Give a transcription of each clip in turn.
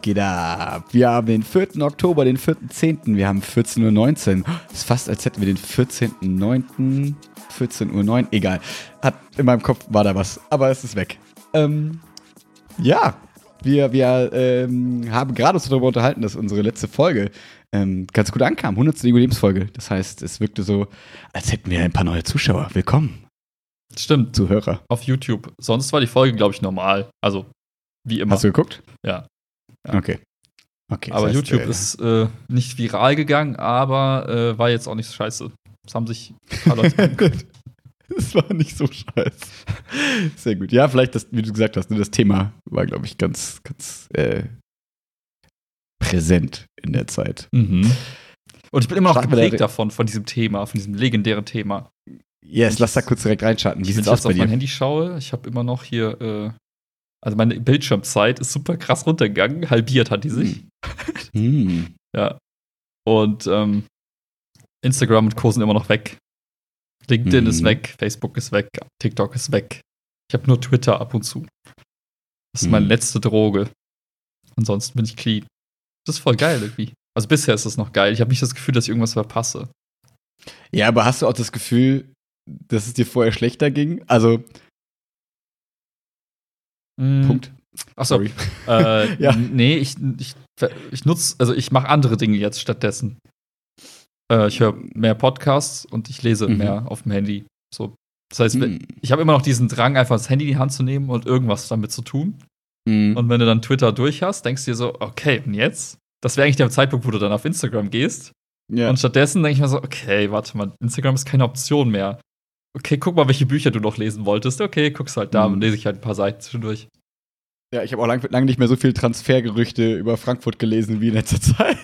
Was geht ab? Wir haben den 4. Oktober, den 4.10. Wir haben 14.19 Uhr. Ist fast, als hätten wir den 14.09. 14.09 Uhr. Egal. Hat, in meinem Kopf war da was, aber es ist weg. Ähm, ja, wir, wir ähm, haben gerade uns darüber unterhalten, dass unsere letzte Folge ähm, ganz gut ankam. 100. Jubiläumsfolge. Das heißt, es wirkte so, als hätten wir ein paar neue Zuschauer. Willkommen. Stimmt. Zuhörer. Auf YouTube. Sonst war die Folge, glaube ich, normal. Also, wie immer. Hast du geguckt? Ja. Ja. Okay. Okay, aber heißt, YouTube äh, ist äh, nicht viral gegangen, aber äh, war jetzt auch nicht so scheiße. Es haben sich Es war nicht so scheiße. Sehr gut. Ja, vielleicht, das, wie du gesagt hast, ne, das Thema war, glaube ich, ganz, ganz äh, präsent in der Zeit. Mhm. Und ich bin immer noch Starten geprägt davon, von diesem Thema, von diesem legendären Thema. Yes, lass da kurz direkt reinschatten. Wie sieht's aus bei dir? Wenn ich auf mein Handy schaue, ich habe immer noch hier, äh, also meine Bildschirmzeit ist super krass runtergegangen, halbiert hat die sich. Mm. ja. Und ähm, Instagram und Co. sind immer noch weg. LinkedIn mm. ist weg, Facebook ist weg, TikTok ist weg. Ich habe nur Twitter ab und zu. Das ist mm. meine letzte Droge. Ansonsten bin ich clean. Das ist voll geil irgendwie. Also bisher ist das noch geil. Ich habe nicht das Gefühl, dass ich irgendwas verpasse. Ja, aber hast du auch das Gefühl, dass es dir vorher schlechter ging? Also. Mm. Punkt. Achso. Äh, ja. Nee, ich, ich, ich nutze, also ich mache andere Dinge jetzt stattdessen. Äh, ich höre mehr Podcasts und ich lese mhm. mehr auf dem Handy. So. Das heißt, mhm. ich habe immer noch diesen Drang, einfach das Handy in die Hand zu nehmen und irgendwas damit zu tun. Mhm. Und wenn du dann Twitter durch hast, denkst du dir so, okay, und jetzt? Das wäre eigentlich der Zeitpunkt, wo du dann auf Instagram gehst. Ja. Und stattdessen denke ich mir so, okay, warte mal, Instagram ist keine Option mehr. Okay, guck mal, welche Bücher du noch lesen wolltest. Okay, guckst halt da mhm. und lese ich halt ein paar Seiten zwischendurch. Ja, ich habe auch lange lang nicht mehr so viel Transfergerüchte über Frankfurt gelesen wie in letzter Zeit.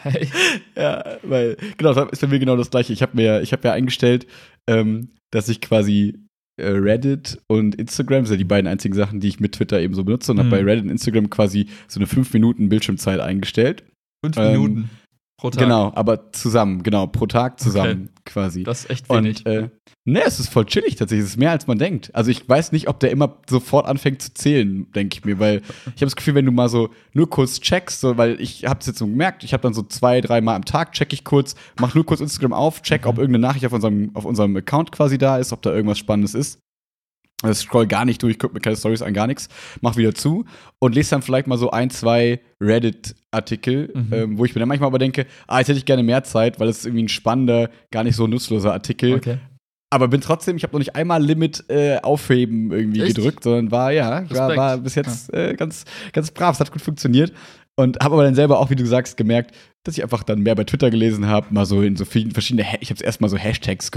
Hey. Ja, weil, genau, das ist bei mir genau das Gleiche. Ich habe mir, ich habe ja eingestellt, ähm, dass ich quasi äh, Reddit und Instagram sind ja die beiden einzigen Sachen, die ich mit Twitter eben so benutze und mhm. habe bei Reddit und Instagram quasi so eine 5 Minuten Bildschirmzeit eingestellt. 5 ähm, Minuten pro Tag. Genau, aber zusammen, genau, pro Tag zusammen okay. quasi. Das ist echt wenig. Und, äh, ne, es ist voll chillig tatsächlich. Es ist mehr als man denkt. Also ich weiß nicht, ob der immer sofort anfängt zu zählen, denke ich mir, weil ich habe das Gefühl, wenn du mal so nur kurz checkst, so, weil ich habe es jetzt so gemerkt, ich habe dann so zwei, drei Mal am Tag check ich kurz, mach nur kurz Instagram auf, check, mhm. ob irgendeine Nachricht auf unserem, auf unserem Account quasi da ist, ob da irgendwas Spannendes ist. Ich scroll gar nicht durch, guck mir keine Stories an, gar nichts, mach wieder zu und lese dann vielleicht mal so ein, zwei Reddit-Artikel, mhm. ähm, wo ich mir dann manchmal aber denke, ah, jetzt hätte ich gerne mehr Zeit, weil es ist irgendwie ein spannender, gar nicht so nutzloser Artikel. Okay. Aber bin trotzdem, ich habe noch nicht einmal Limit äh, aufheben irgendwie Echt? gedrückt, sondern war, ja, war, war, bis jetzt ja. äh, ganz, ganz brav, es hat gut funktioniert. Und habe aber dann selber auch, wie du sagst, gemerkt, dass ich einfach dann mehr bei Twitter gelesen habe, mal so in so vielen verschiedene, ich habe erst mal so Hashtags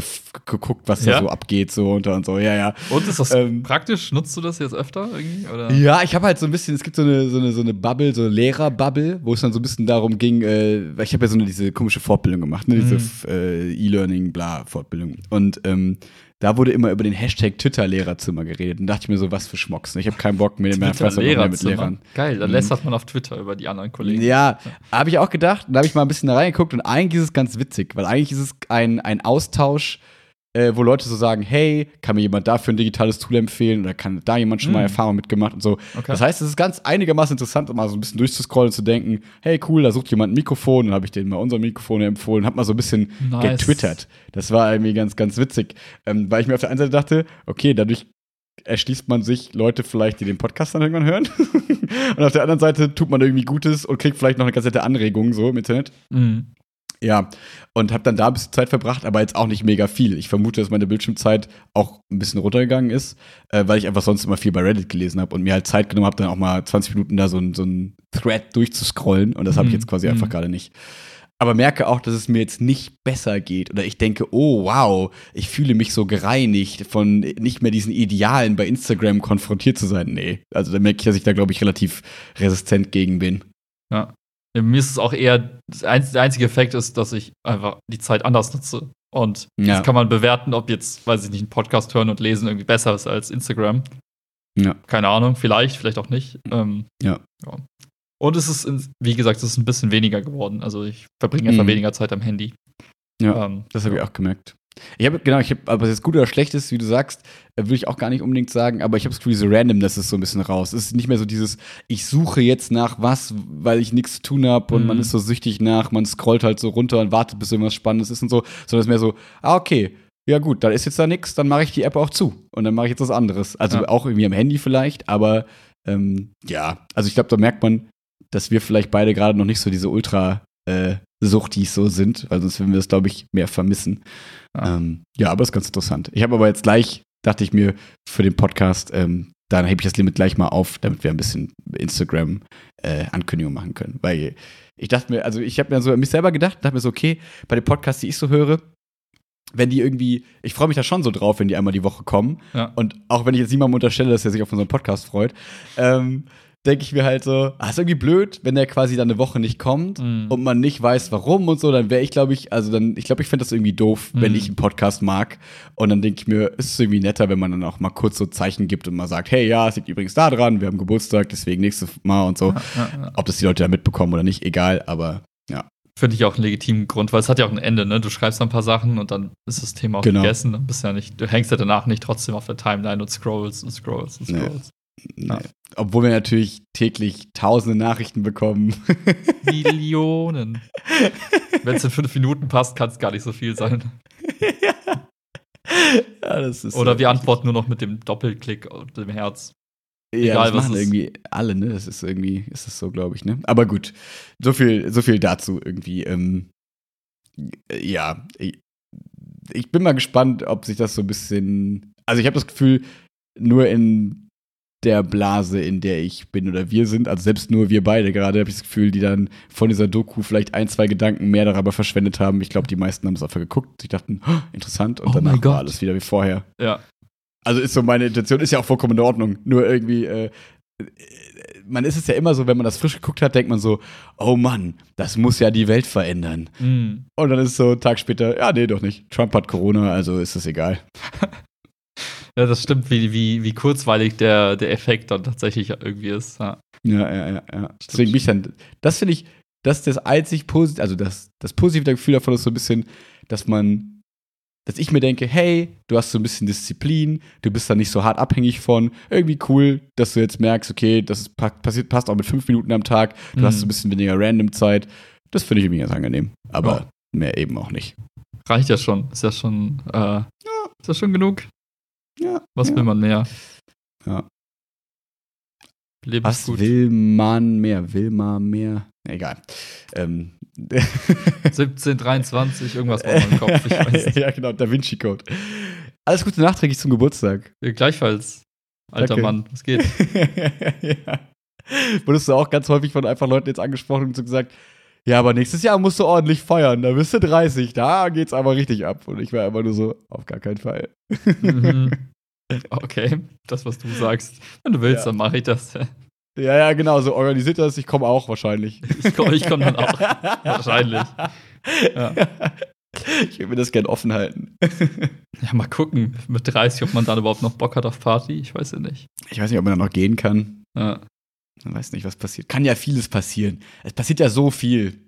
geguckt, was ja? da so abgeht so und, und so, ja, ja. Und ist das ähm, praktisch? Nutzt du das jetzt öfter irgendwie? Oder? Ja, ich habe halt so ein bisschen, es gibt so eine, so eine, so eine Bubble, so eine Lehrer-Bubble, wo es dann so ein bisschen darum ging, äh, weil ich habe ja so eine diese komische Fortbildung gemacht, ne, diese mhm. äh, E-Learning, bla, Fortbildung. Und ähm, da wurde immer über den Hashtag Twitter-Lehrerzimmer geredet. Und dachte ich mir so, was für Schmocks. Ich habe keinen Bock mehr, mehr mit Lehrern. Geil, dann mhm. lästert man auf Twitter über die anderen Kollegen. Ja, habe ich auch gedacht. Da habe ich mal ein bisschen da reingeguckt und eigentlich ist es ganz witzig, weil eigentlich ist es ein, ein Austausch äh, wo Leute so sagen, hey, kann mir jemand dafür ein digitales Tool empfehlen oder kann da jemand schon mm. mal Erfahrung mitgemacht und so. Okay. Das heißt, es ist ganz einigermaßen interessant, mal so ein bisschen durchzuscrollen und zu denken, hey, cool, da sucht jemand ein Mikrofon, dann habe ich denen mal unser Mikrofon empfohlen, habe mal so ein bisschen nice. getwittert. Das war irgendwie ganz, ganz witzig, ähm, weil ich mir auf der einen Seite dachte, okay, dadurch erschließt man sich Leute vielleicht, die den Podcast dann irgendwann hören. und auf der anderen Seite tut man irgendwie Gutes und kriegt vielleicht noch eine ganz nette Anregung so im Internet. Mhm. Ja, und habe dann da ein bisschen Zeit verbracht, aber jetzt auch nicht mega viel. Ich vermute, dass meine Bildschirmzeit auch ein bisschen runtergegangen ist, äh, weil ich einfach sonst immer viel bei Reddit gelesen habe und mir halt Zeit genommen habe, dann auch mal 20 Minuten da so ein, so ein Thread durchzuscrollen und das habe ich mhm. jetzt quasi mhm. einfach gerade nicht. Aber merke auch, dass es mir jetzt nicht besser geht oder ich denke, oh wow, ich fühle mich so gereinigt von nicht mehr diesen Idealen bei Instagram konfrontiert zu sein. Nee, also da merke ich, dass ich da glaube ich relativ resistent gegen bin. Ja. Mir ist es auch eher, der einzige Effekt ist, dass ich einfach die Zeit anders nutze. Und ja. jetzt kann man bewerten, ob jetzt, weiß ich nicht, einen Podcast hören und lesen irgendwie besser ist als Instagram. Ja. Keine Ahnung, vielleicht, vielleicht auch nicht. Ähm, ja. ja. Und es ist, wie gesagt, es ist ein bisschen weniger geworden. Also ich verbringe einfach mhm. weniger Zeit am Handy. Ja, ähm, das habe ich auch gemerkt. Ich habe, genau, ich habe, aber es ist gut oder schlecht ist, wie du sagst, äh, würde ich auch gar nicht unbedingt sagen, aber ich habe das Gefühl, diese Randomness ist so ein bisschen raus. Es ist nicht mehr so dieses, ich suche jetzt nach was, weil ich nichts zu tun habe und mhm. man ist so süchtig nach, man scrollt halt so runter und wartet, bis irgendwas Spannendes ist und so, sondern es ist mehr so, ah, okay, ja gut, da ist jetzt da nichts, dann mache ich die App auch zu und dann mache ich jetzt was anderes. Also ja. auch irgendwie am Handy vielleicht, aber ähm, ja, also ich glaube, da merkt man, dass wir vielleicht beide gerade noch nicht so diese ultra äh, Suchtis so sind, weil sonst würden wir das, glaube ich, mehr vermissen. Ja. Ähm, ja, aber ist ganz interessant. Ich habe aber jetzt gleich, dachte ich mir, für den Podcast, ähm, dann hebe ich das Limit gleich mal auf, damit wir ein bisschen Instagram-Ankündigungen äh, machen können. Weil ich dachte mir, also ich habe mir so an mich selber gedacht, dachte mir so, okay, bei den Podcasts, die ich so höre, wenn die irgendwie, ich freue mich da schon so drauf, wenn die einmal die Woche kommen. Ja. Und auch wenn ich jetzt niemandem unterstelle, dass er sich auf unseren Podcast freut, ähm, denke ich mir halt so, ah, ist irgendwie blöd, wenn der quasi dann eine Woche nicht kommt mm. und man nicht weiß, warum und so, dann wäre ich, glaube ich, also dann, ich glaube, ich finde das irgendwie doof, mm. wenn ich einen Podcast mag. Und dann denke ich mir, ist es irgendwie netter, wenn man dann auch mal kurz so Zeichen gibt und mal sagt, hey, ja, es liegt übrigens da dran, wir haben Geburtstag, deswegen nächstes Mal und so. Ja, ja, ja. Ob das die Leute da mitbekommen oder nicht, egal, aber ja. Finde ich auch einen legitimen Grund, weil es hat ja auch ein Ende, ne? Du schreibst ein paar Sachen und dann ist das Thema auch genau. gegessen. Dann bist ja nicht, du hängst ja danach nicht trotzdem auf der Timeline und scrollst und scrollst und scrollst. Nee. Obwohl wir natürlich täglich tausende Nachrichten bekommen. Millionen. Wenn es in fünf Minuten passt, kann es gar nicht so viel sein. ja. ja das ist Oder wir antworten nur noch mit dem Doppelklick und dem Herz. Ja, Egal, das was machen irgendwie alle, ne? Das ist irgendwie, ist es so, glaube ich, ne? Aber gut, so viel, so viel dazu irgendwie. Ähm, ja, ich, ich bin mal gespannt, ob sich das so ein bisschen. Also ich habe das Gefühl, nur in der Blase, in der ich bin oder wir sind, also selbst nur wir beide gerade, habe ich das Gefühl, die dann von dieser Doku vielleicht ein, zwei Gedanken mehr darüber verschwendet haben. Ich glaube, die meisten haben es einfach geguckt. Sie dachten, oh, interessant, und oh danach war alles wieder wie vorher. Ja. Also ist so meine Intention, ist ja auch vollkommen in Ordnung. Nur irgendwie, äh, man ist es ja immer so, wenn man das frisch geguckt hat, denkt man so, oh Mann, das muss ja die Welt verändern. Mm. Und dann ist es so einen Tag später, ja, nee, doch nicht. Trump hat Corona, also ist es egal. ja, das stimmt, wie, wie, wie kurzweilig der, der Effekt dann tatsächlich irgendwie ist. Ja, ja, ja, ja. ja. Deswegen bin ich dann, das finde ich, das ist das einzig positive, also das, das positive Gefühl davon ist so ein bisschen, dass man dass ich mir denke, hey, du hast so ein bisschen Disziplin, du bist da nicht so hart abhängig von. Irgendwie cool, dass du jetzt merkst, okay, das passiert, passt auch mit fünf Minuten am Tag, du mhm. hast so ein bisschen weniger Random-Zeit. Das finde ich irgendwie ganz angenehm. Aber ja. mehr eben auch nicht. Reicht ja schon. Ist ja schon, äh, ja. ist ja schon genug. Ja. Was ja. will man mehr? Ja. Was will man mehr? Will man mehr? Egal. Ähm, 1723, irgendwas war meinem Kopf. Ich weiß ja, genau, Da Vinci Code. Alles Gute nachträglich zum Geburtstag. Ja, gleichfalls. Alter Danke. Mann, was geht? ja. Wurdest du auch ganz häufig von einfach Leuten jetzt angesprochen und so gesagt, ja, aber nächstes Jahr musst du ordentlich feiern, da bist du 30, da geht's aber richtig ab. Und ich war immer nur so, auf gar keinen Fall. Mhm. Okay, das, was du sagst. Wenn du willst, ja. dann mache ich das. Ja, ja, genau, so organisiert das. Ich komme auch wahrscheinlich. Ich komme ich komm dann auch. wahrscheinlich. Ja. Ich würde mir das gerne offen halten. Ja, mal gucken, mit 30, ob man dann überhaupt noch Bock hat auf Party. Ich weiß ja nicht. Ich weiß nicht, ob man dann noch gehen kann. Ja. Man weiß nicht, was passiert. Kann ja vieles passieren. Es passiert ja so viel.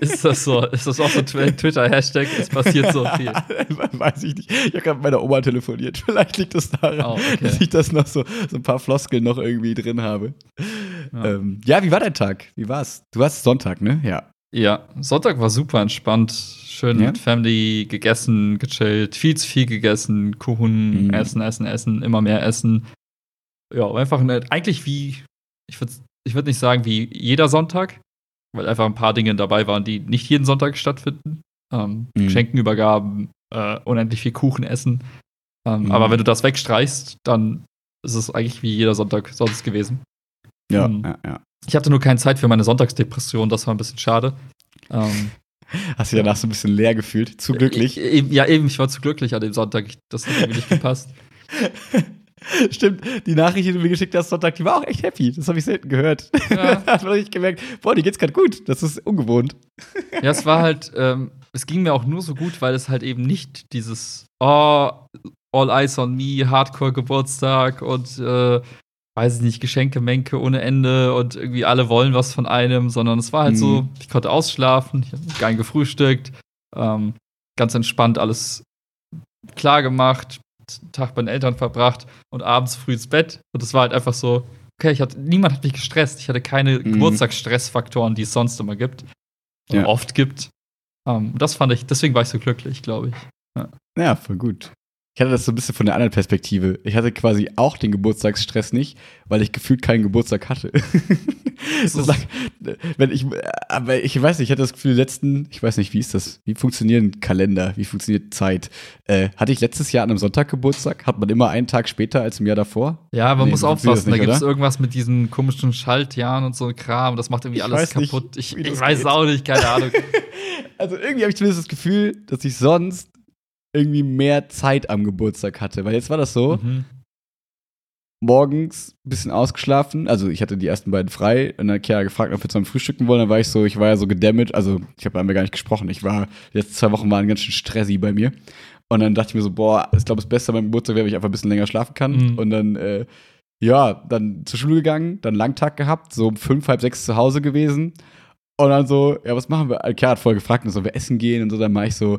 Ist das so? Ist das auch so ein Twitter-Hashtag? Es passiert so viel. weiß ich nicht. Ich habe gerade mit meiner Oma telefoniert. Vielleicht liegt es das daran, oh, okay. dass ich das noch so, so ein paar Floskeln noch irgendwie drin habe. Ja. Ähm, ja, wie war dein Tag? Wie war's? Du warst Sonntag, ne? Ja. Ja, Sonntag war super entspannt. Schön ja? mit Family gegessen, gechillt, viel zu viel gegessen, Kuchen, mhm. essen, essen, essen, immer mehr essen. Ja, einfach eine, eigentlich wie ich würde ich würd nicht sagen wie jeder Sonntag, weil einfach ein paar Dinge dabei waren, die nicht jeden Sonntag stattfinden. Ähm, mhm. Geschenkenübergaben, äh, unendlich viel Kuchen essen. Ähm, mhm. Aber wenn du das wegstreichst, dann ist es eigentlich wie jeder Sonntag sonst gewesen. Ja, ähm, ja, ja. Ich hatte nur keine Zeit für meine Sonntagsdepression, das war ein bisschen schade. Ähm, Hast du danach so ein bisschen leer gefühlt? Zu glücklich? Äh, ja, eben, ich war zu glücklich an dem Sonntag. Das hat irgendwie nicht gepasst. Stimmt, die Nachricht, die du mir geschickt hast Sonntag, die war auch echt happy. Das habe ich selten gehört. Ja. da habe ich gemerkt, boah, die geht's gerade gut. Das ist ungewohnt. Ja, es war halt, ähm, es ging mir auch nur so gut, weil es halt eben nicht dieses, oh, all eyes on me, Hardcore-Geburtstag und, äh, weiß ich nicht, Geschenke, Menke ohne Ende und irgendwie alle wollen was von einem, sondern es war halt mhm. so, ich konnte ausschlafen, ich habe geil gefrühstückt, ähm, ganz entspannt alles klar gemacht, Tag bei den Eltern verbracht und abends früh ins Bett. Und es war halt einfach so, okay, ich hatte, niemand hat mich gestresst. Ich hatte keine mhm. Geburtstagsstressfaktoren, die es sonst immer gibt. Ja. oft gibt. Um, ähm, das fand ich, deswegen war ich so glücklich, glaube ich. Ja. ja, voll gut. Ich hatte das so ein bisschen von der anderen Perspektive. Ich hatte quasi auch den Geburtstagsstress nicht, weil ich gefühlt keinen Geburtstag hatte. so. das, wenn ich, aber ich weiß nicht, ich hatte das Gefühl, letzten, ich weiß nicht, wie ist das? Wie funktionieren Kalender? Wie funktioniert Zeit? Äh, hatte ich letztes Jahr an einem Sonntag Geburtstag? Hat man immer einen Tag später als im Jahr davor? Ja, man nee, muss aufpassen. Nicht, da gibt es irgendwas mit diesen komischen Schaltjahren und so Kram. Das macht irgendwie ich alles kaputt. Nicht, ich, ich weiß auch nicht, keine Ahnung. also irgendwie habe ich zumindest das Gefühl, dass ich sonst irgendwie mehr Zeit am Geburtstag hatte. Weil jetzt war das so, mhm. morgens ein bisschen ausgeschlafen. Also ich hatte die ersten beiden frei. Und dann hat Chiara gefragt, ob wir zusammen frühstücken wollen. Dann war ich so, ich war ja so gedammt. Also ich habe mir gar nicht gesprochen. Ich war, die letzten zwei Wochen waren ganz schön stressy bei mir. Und dann dachte ich mir so, boah, ich glaube, das Beste beim Geburtstag wäre, wenn ich einfach ein bisschen länger schlafen kann. Mhm. Und dann, äh, ja, dann zur Schule gegangen, dann Langtag gehabt, so um fünf, halb sechs zu Hause gewesen. Und dann so, ja, was machen wir? Chiara hat voll gefragt, sollen wir essen gehen und so. Dann mache ich so,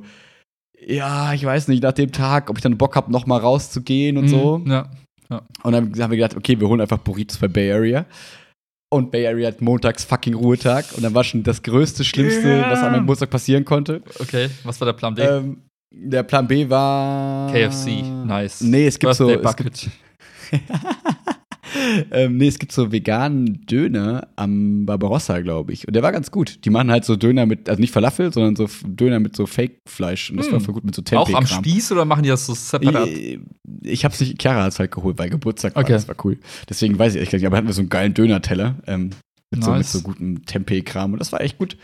ja, ich weiß nicht, nach dem Tag, ob ich dann Bock habe, nochmal rauszugehen und mhm, so. Ja, ja. Und dann haben wir gedacht, okay, wir holen einfach Burritos bei Bay Area. Und Bay Area hat montags fucking Ruhetag. Und dann war schon das größte, Schlimmste, yeah. was an meinem Geburtstag passieren konnte. Okay, was war der Plan B? Ähm, der Plan B war. KFC, nice. Nee, es gibt Birthday so. Es gibt ähm, nee, es gibt so veganen Döner am Barbarossa, glaube ich. Und der war ganz gut. Die machen halt so Döner mit, also nicht Falafel, sondern so Döner mit so Fake-Fleisch. Und das hm. war voll gut mit so Tempeh. Auch am Spieß oder machen die das so separat? Ich, ich hab's nicht, Chiara hat's halt geholt, weil Geburtstag war. Okay. Das war cool. Deswegen weiß ich echt nicht. Aber hatten wir so einen geilen Döner-Teller ähm, mit, nice. so, mit so gutem Tempeh-Kram. Und das war echt gut.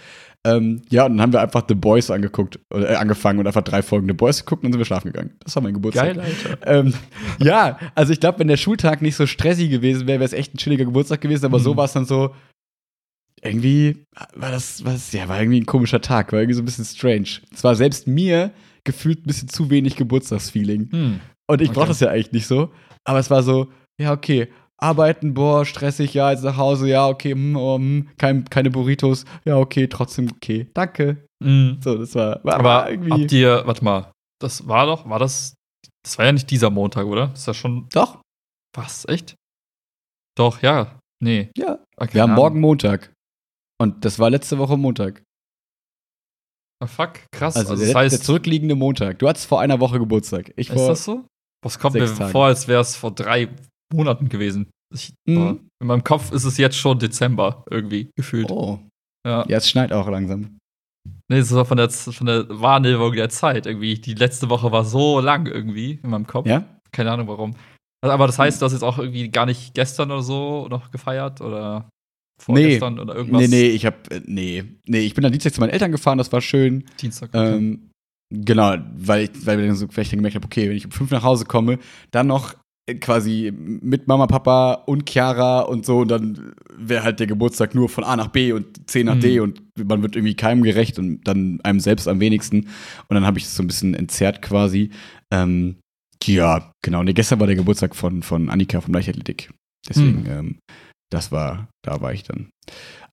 Ähm, ja, und dann haben wir einfach The Boys angeguckt, äh, angefangen und einfach drei Folgen The Boys geguckt und dann sind wir schlafen gegangen. Das war mein Geburtstag. Geil, Alter. Ähm, ja, also ich glaube, wenn der Schultag nicht so stressig gewesen wäre, wäre es echt ein chilliger Geburtstag gewesen, aber mhm. so war es dann so, irgendwie war das, was, ja, war irgendwie ein komischer Tag, war irgendwie so ein bisschen strange. Es war selbst mir gefühlt ein bisschen zu wenig Geburtstagsfeeling. Mhm. Und ich okay. brauche das ja eigentlich nicht so, aber es war so, ja, okay, arbeiten, boah, stressig, ja, jetzt nach Hause, ja, okay, hm, oh, hm, kein, keine Burritos, ja, okay, trotzdem okay, danke. Mhm. So, das war, war Aber irgendwie. habt ihr, warte mal, das war doch, war das, das war ja nicht dieser Montag, oder? Das ist ja schon. Doch. Was, echt? Doch, ja. Nee. Ja. Okay, Wir haben morgen Montag. Und das war letzte Woche Montag. Ah, fuck, krass. Also, also der, das heißt, der zurückliegende Montag. Du hattest vor einer Woche Geburtstag. Ich ist das so? Was kommt mir Tagen. vor, als wäre es vor drei Monaten gewesen. Ich, mhm. In meinem Kopf ist es jetzt schon Dezember irgendwie gefühlt. Oh. Ja, ja es schneit auch langsam. Nee, es war von der, von der Wahrnehmung der Zeit irgendwie. Die letzte Woche war so lang irgendwie in meinem Kopf. Ja? Keine Ahnung warum. Also, aber das heißt, du hast jetzt auch irgendwie gar nicht gestern oder so noch gefeiert oder vorgestern nee. oder irgendwas? Nee, nee, ich hab, äh, nee. Nee, ich bin dann Dienstag zu meinen Eltern gefahren, das war schön. Dienstag, okay. Ähm, genau, weil ich, weil ich dann so vielleicht gemerkt habe, okay, wenn ich um fünf nach Hause komme, dann noch quasi mit Mama, Papa und Chiara und so. Und dann wäre halt der Geburtstag nur von A nach B und C nach mhm. D und man wird irgendwie keinem gerecht und dann einem selbst am wenigsten. Und dann habe ich das so ein bisschen entzerrt quasi. Ähm, ja, genau. Nee, gestern war der Geburtstag von, von Annika vom Leichtathletik. Deswegen, mhm. ähm, das war, da war ich dann.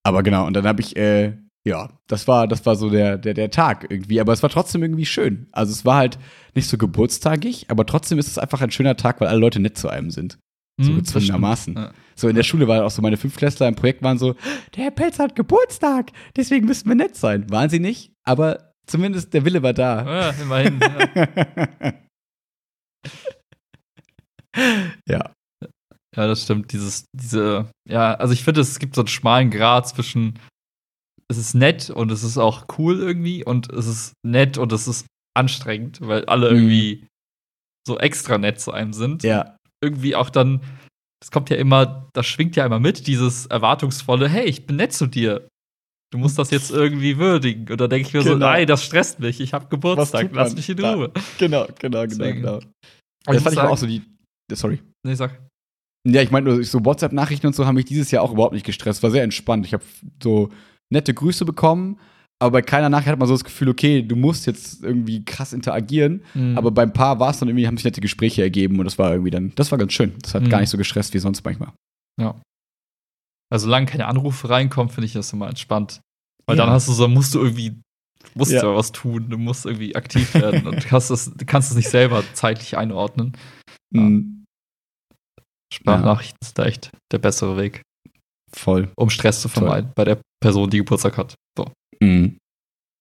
Aber genau, und dann habe ich äh, ja, das war, das war so der, der, der Tag irgendwie. Aber es war trotzdem irgendwie schön. Also es war halt nicht so geburtstagig, aber trotzdem ist es einfach ein schöner Tag, weil alle Leute nett zu einem sind. So mhm, gezwungenermaßen. Ja. So in der Schule war auch so, meine Fünftklässler im Projekt waren so, der Herr Pelz hat Geburtstag, deswegen müssten wir nett sein. Waren sie nicht, aber zumindest der Wille war da. Ja, immerhin. Ja. ja. Ja, das stimmt. Dieses, diese, ja, also ich finde, es gibt so einen schmalen Grad zwischen es ist nett und es ist auch cool irgendwie und es ist nett und es ist anstrengend, weil alle mhm. irgendwie so extra nett zu einem sind. Ja. Irgendwie auch dann, das kommt ja immer, das schwingt ja immer mit, dieses erwartungsvolle, hey, ich bin nett zu dir. Du musst das jetzt irgendwie würdigen. Und da denke ich mir genau. so, nein, das stresst mich. Ich habe Geburtstag, lass mich in Ruhe. Da. Genau, genau, genau, genau. Das fand ich auch so die. Sorry. Nee, sag. Ja, ich meine, so WhatsApp-Nachrichten und so haben mich dieses Jahr auch überhaupt nicht gestresst. War sehr entspannt. Ich habe so nette Grüße bekommen, aber bei keiner Nachricht hat man so das Gefühl, okay, du musst jetzt irgendwie krass interagieren. Mhm. Aber beim Paar war es dann irgendwie, haben sich nette Gespräche ergeben und das war irgendwie dann, das war ganz schön. Das hat mhm. gar nicht so gestresst wie sonst manchmal. Ja. Also solange keine Anrufe reinkommen, finde ich das immer entspannt. Weil ja. dann hast du so, musst du irgendwie musst ja. ja was tun, du musst irgendwie aktiv werden und kannst es, du kannst es nicht selber zeitlich einordnen. Mhm. Sprachnachrichten ja. ist da echt der bessere Weg. Voll. Um Stress zu vermeiden Voll. bei der Person, die Geburtstag hat. So. Mhm.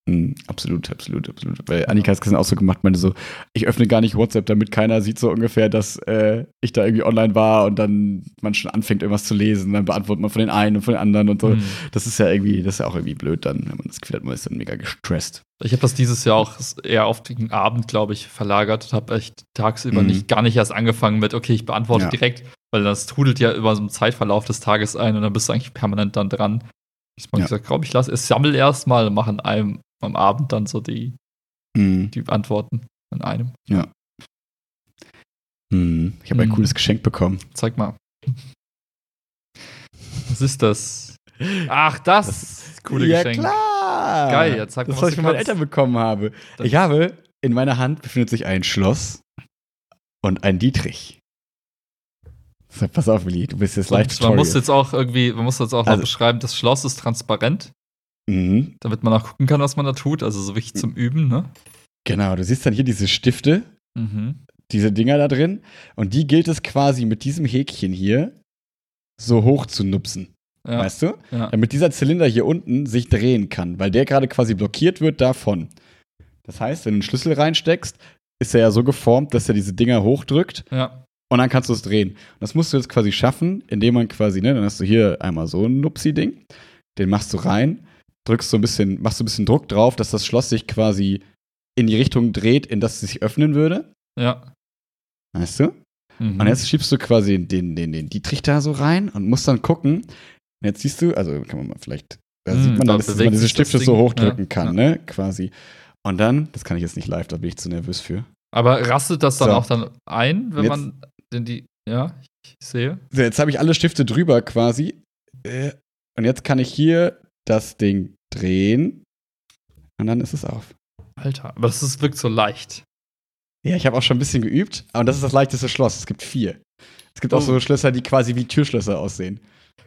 Mhm, absolut, absolut, absolut. Weil Annika hat es gestern auch so gemacht, meine so, ich öffne gar nicht WhatsApp, damit keiner sieht so ungefähr, dass äh, ich da irgendwie online war und dann man schon anfängt, irgendwas zu lesen. Dann beantwortet man von den einen und von den anderen und so. Mhm. Das ist ja irgendwie, das ist ja auch irgendwie blöd dann, wenn man das Gefühl hat, man ist dann mega gestresst. Ich habe das dieses Jahr auch eher auf den Abend, glaube ich, verlagert und habe echt tagsüber mhm. nicht, gar nicht erst angefangen mit, okay, ich beantworte ja. direkt, weil das trudelt ja über so einen Zeitverlauf des Tages ein und dann bist du eigentlich permanent dann dran. Ich habe ja. gesagt, glaube ich, lass es sammel erstmal und mache an einem am Abend dann so die, mhm. die Antworten an einem. Ja. Mhm. Ich habe ein mhm. cooles Geschenk bekommen. Zeig mal. Was ist das? Ach, das, das coole ja, Geschenk. Ja, klar. Geil, jetzt zeig mal, Das, was ich von meinen Eltern bekommen habe. Das ich habe, in meiner Hand befindet sich ein Schloss und ein Dietrich. Pass auf, Willi, du bist jetzt leicht Man muss jetzt auch irgendwie, man muss jetzt auch also, beschreiben, das Schloss ist transparent. Mhm. Damit man auch gucken kann, was man da tut. Also so wichtig zum Üben, ne? Genau, du siehst dann hier diese Stifte, mhm. diese Dinger da drin. Und die gilt es quasi mit diesem Häkchen hier so hoch zu nupsen. Ja. Weißt du? Ja. Damit dieser Zylinder hier unten sich drehen kann, weil der gerade quasi blockiert wird davon. Das heißt, wenn du einen Schlüssel reinsteckst, ist er ja so geformt, dass er diese Dinger hochdrückt. Ja. Und dann kannst du es drehen. Und das musst du jetzt quasi schaffen, indem man quasi, ne, dann hast du hier einmal so ein Nupsi-Ding. Den machst du rein drückst so ein bisschen, machst so ein bisschen Druck drauf, dass das Schloss sich quasi in die Richtung dreht, in das es sich öffnen würde. Ja. Weißt du? Mhm. Und jetzt schiebst du quasi den, den, den Dietrich da so rein und musst dann gucken. Und jetzt siehst du, also kann man mal vielleicht, da mhm, sieht man dann, dass man diese Stifte so hochdrücken ja. kann, ja. ne? Quasi. Und dann, das kann ich jetzt nicht live, da bin ich zu nervös für. Aber rastet das dann so. auch dann ein, wenn jetzt, man denn die, ja, ich sehe. So, jetzt habe ich alle Stifte drüber quasi. Äh, und jetzt kann ich hier das Ding drehen und dann ist es auf. Alter, aber das ist, wirkt so leicht. Ja, ich habe auch schon ein bisschen geübt, aber das ist das leichteste Schloss. Es gibt vier. Es gibt oh. auch so Schlösser, die quasi wie Türschlösser aussehen.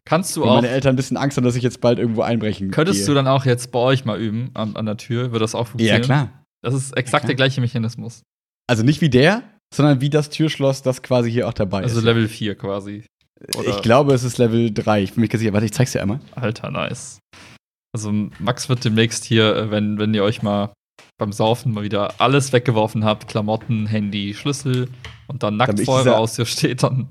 Kannst du Wo auch. meine Eltern ein bisschen Angst haben, dass ich jetzt bald irgendwo einbrechen Könntest gehe. du dann auch jetzt bei euch mal üben an, an der Tür? Würde das auch funktionieren? Ja, klar. Das ist exakt ja, der gleiche Mechanismus. Also nicht wie der, sondern wie das Türschloss, das quasi hier auch dabei also ist. Also Level 4 quasi. Oder? Ich glaube, es ist Level 3. Ich bin mir sicher. Warte, ich zeig's dir einmal. Alter, nice. Also Max wird demnächst hier, äh, wenn, wenn ihr euch mal beim Saufen mal wieder alles weggeworfen habt, Klamotten, Handy, Schlüssel und dann nackt vor eurer Haustür steht, dann,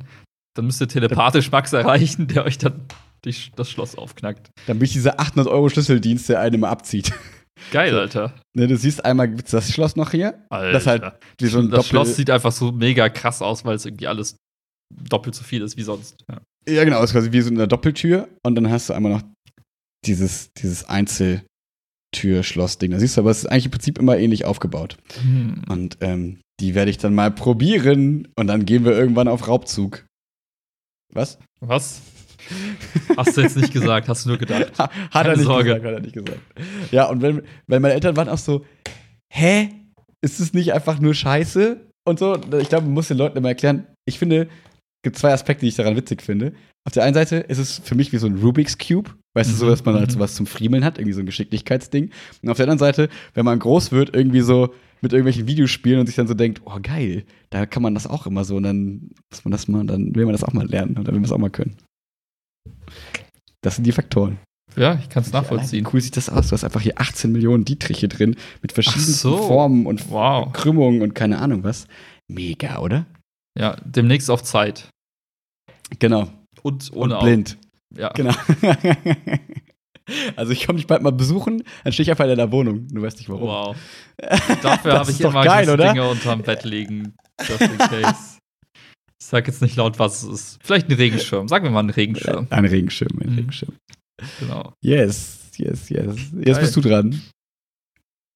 dann müsst ihr telepathisch Max erreichen, der euch dann die, das Schloss aufknackt. Dann bin ich dieser 800 Euro Schlüsseldienst, der einem abzieht. Geil, Alter. Ne, du siehst einmal gibt's das Schloss noch hier. Alter. Das, halt wie so ein das Schloss sieht einfach so mega krass aus, weil es irgendwie alles doppelt so viel ist wie sonst. Ja, ja genau, es ist quasi wie so eine Doppeltür und dann hast du einmal noch dieses, dieses Einzeltür-Schloss-Ding. Da siehst du aber, es ist eigentlich im Prinzip immer ähnlich aufgebaut. Hm. Und ähm, die werde ich dann mal probieren und dann gehen wir irgendwann auf Raubzug. Was? Was? Hast du jetzt nicht gesagt, hast du nur gedacht. hat Keine er nicht Sorge. gesagt, hat er nicht gesagt. Ja, und wenn, weil meine Eltern waren auch so, hä? Ist es nicht einfach nur Scheiße? Und so, ich glaube, man muss den Leuten immer erklären, ich finde, es gibt zwei Aspekte, die ich daran witzig finde. Auf der einen Seite ist es für mich wie so ein Rubik's Cube. Weißt mhm. du, so, dass man halt so mhm. was zum Friemeln hat, irgendwie so ein Geschicklichkeitsding. Und auf der anderen Seite, wenn man groß wird, irgendwie so mit irgendwelchen Videospielen und sich dann so denkt, oh geil, da kann man das auch immer so und dann muss man das mal, dann will man das auch mal lernen und dann will man es auch mal können. Das sind die Faktoren. Ja, ich kann es nachvollziehen. Cool sieht das aus? Du hast einfach hier 18 Millionen Dietriche drin mit verschiedenen so. Formen und wow. Krümmungen und keine Ahnung was. Mega, oder? Ja, demnächst auf Zeit. Genau. Und ohne und blind. Ja. Genau. also ich komme dich bald mal besuchen, dann stehe ich einfach in deiner Wohnung. Du weißt nicht warum. Wow. Dafür habe ich immer geil, oder? Dinge unterm Bett liegen. Just in case. Ich sag jetzt nicht laut, was es ist. Vielleicht ein Regenschirm. Sagen wir mal einen Regenschirm. Ein Regenschirm, ein mhm. Regenschirm. Genau. Yes, yes, yes. Jetzt geil. bist du dran.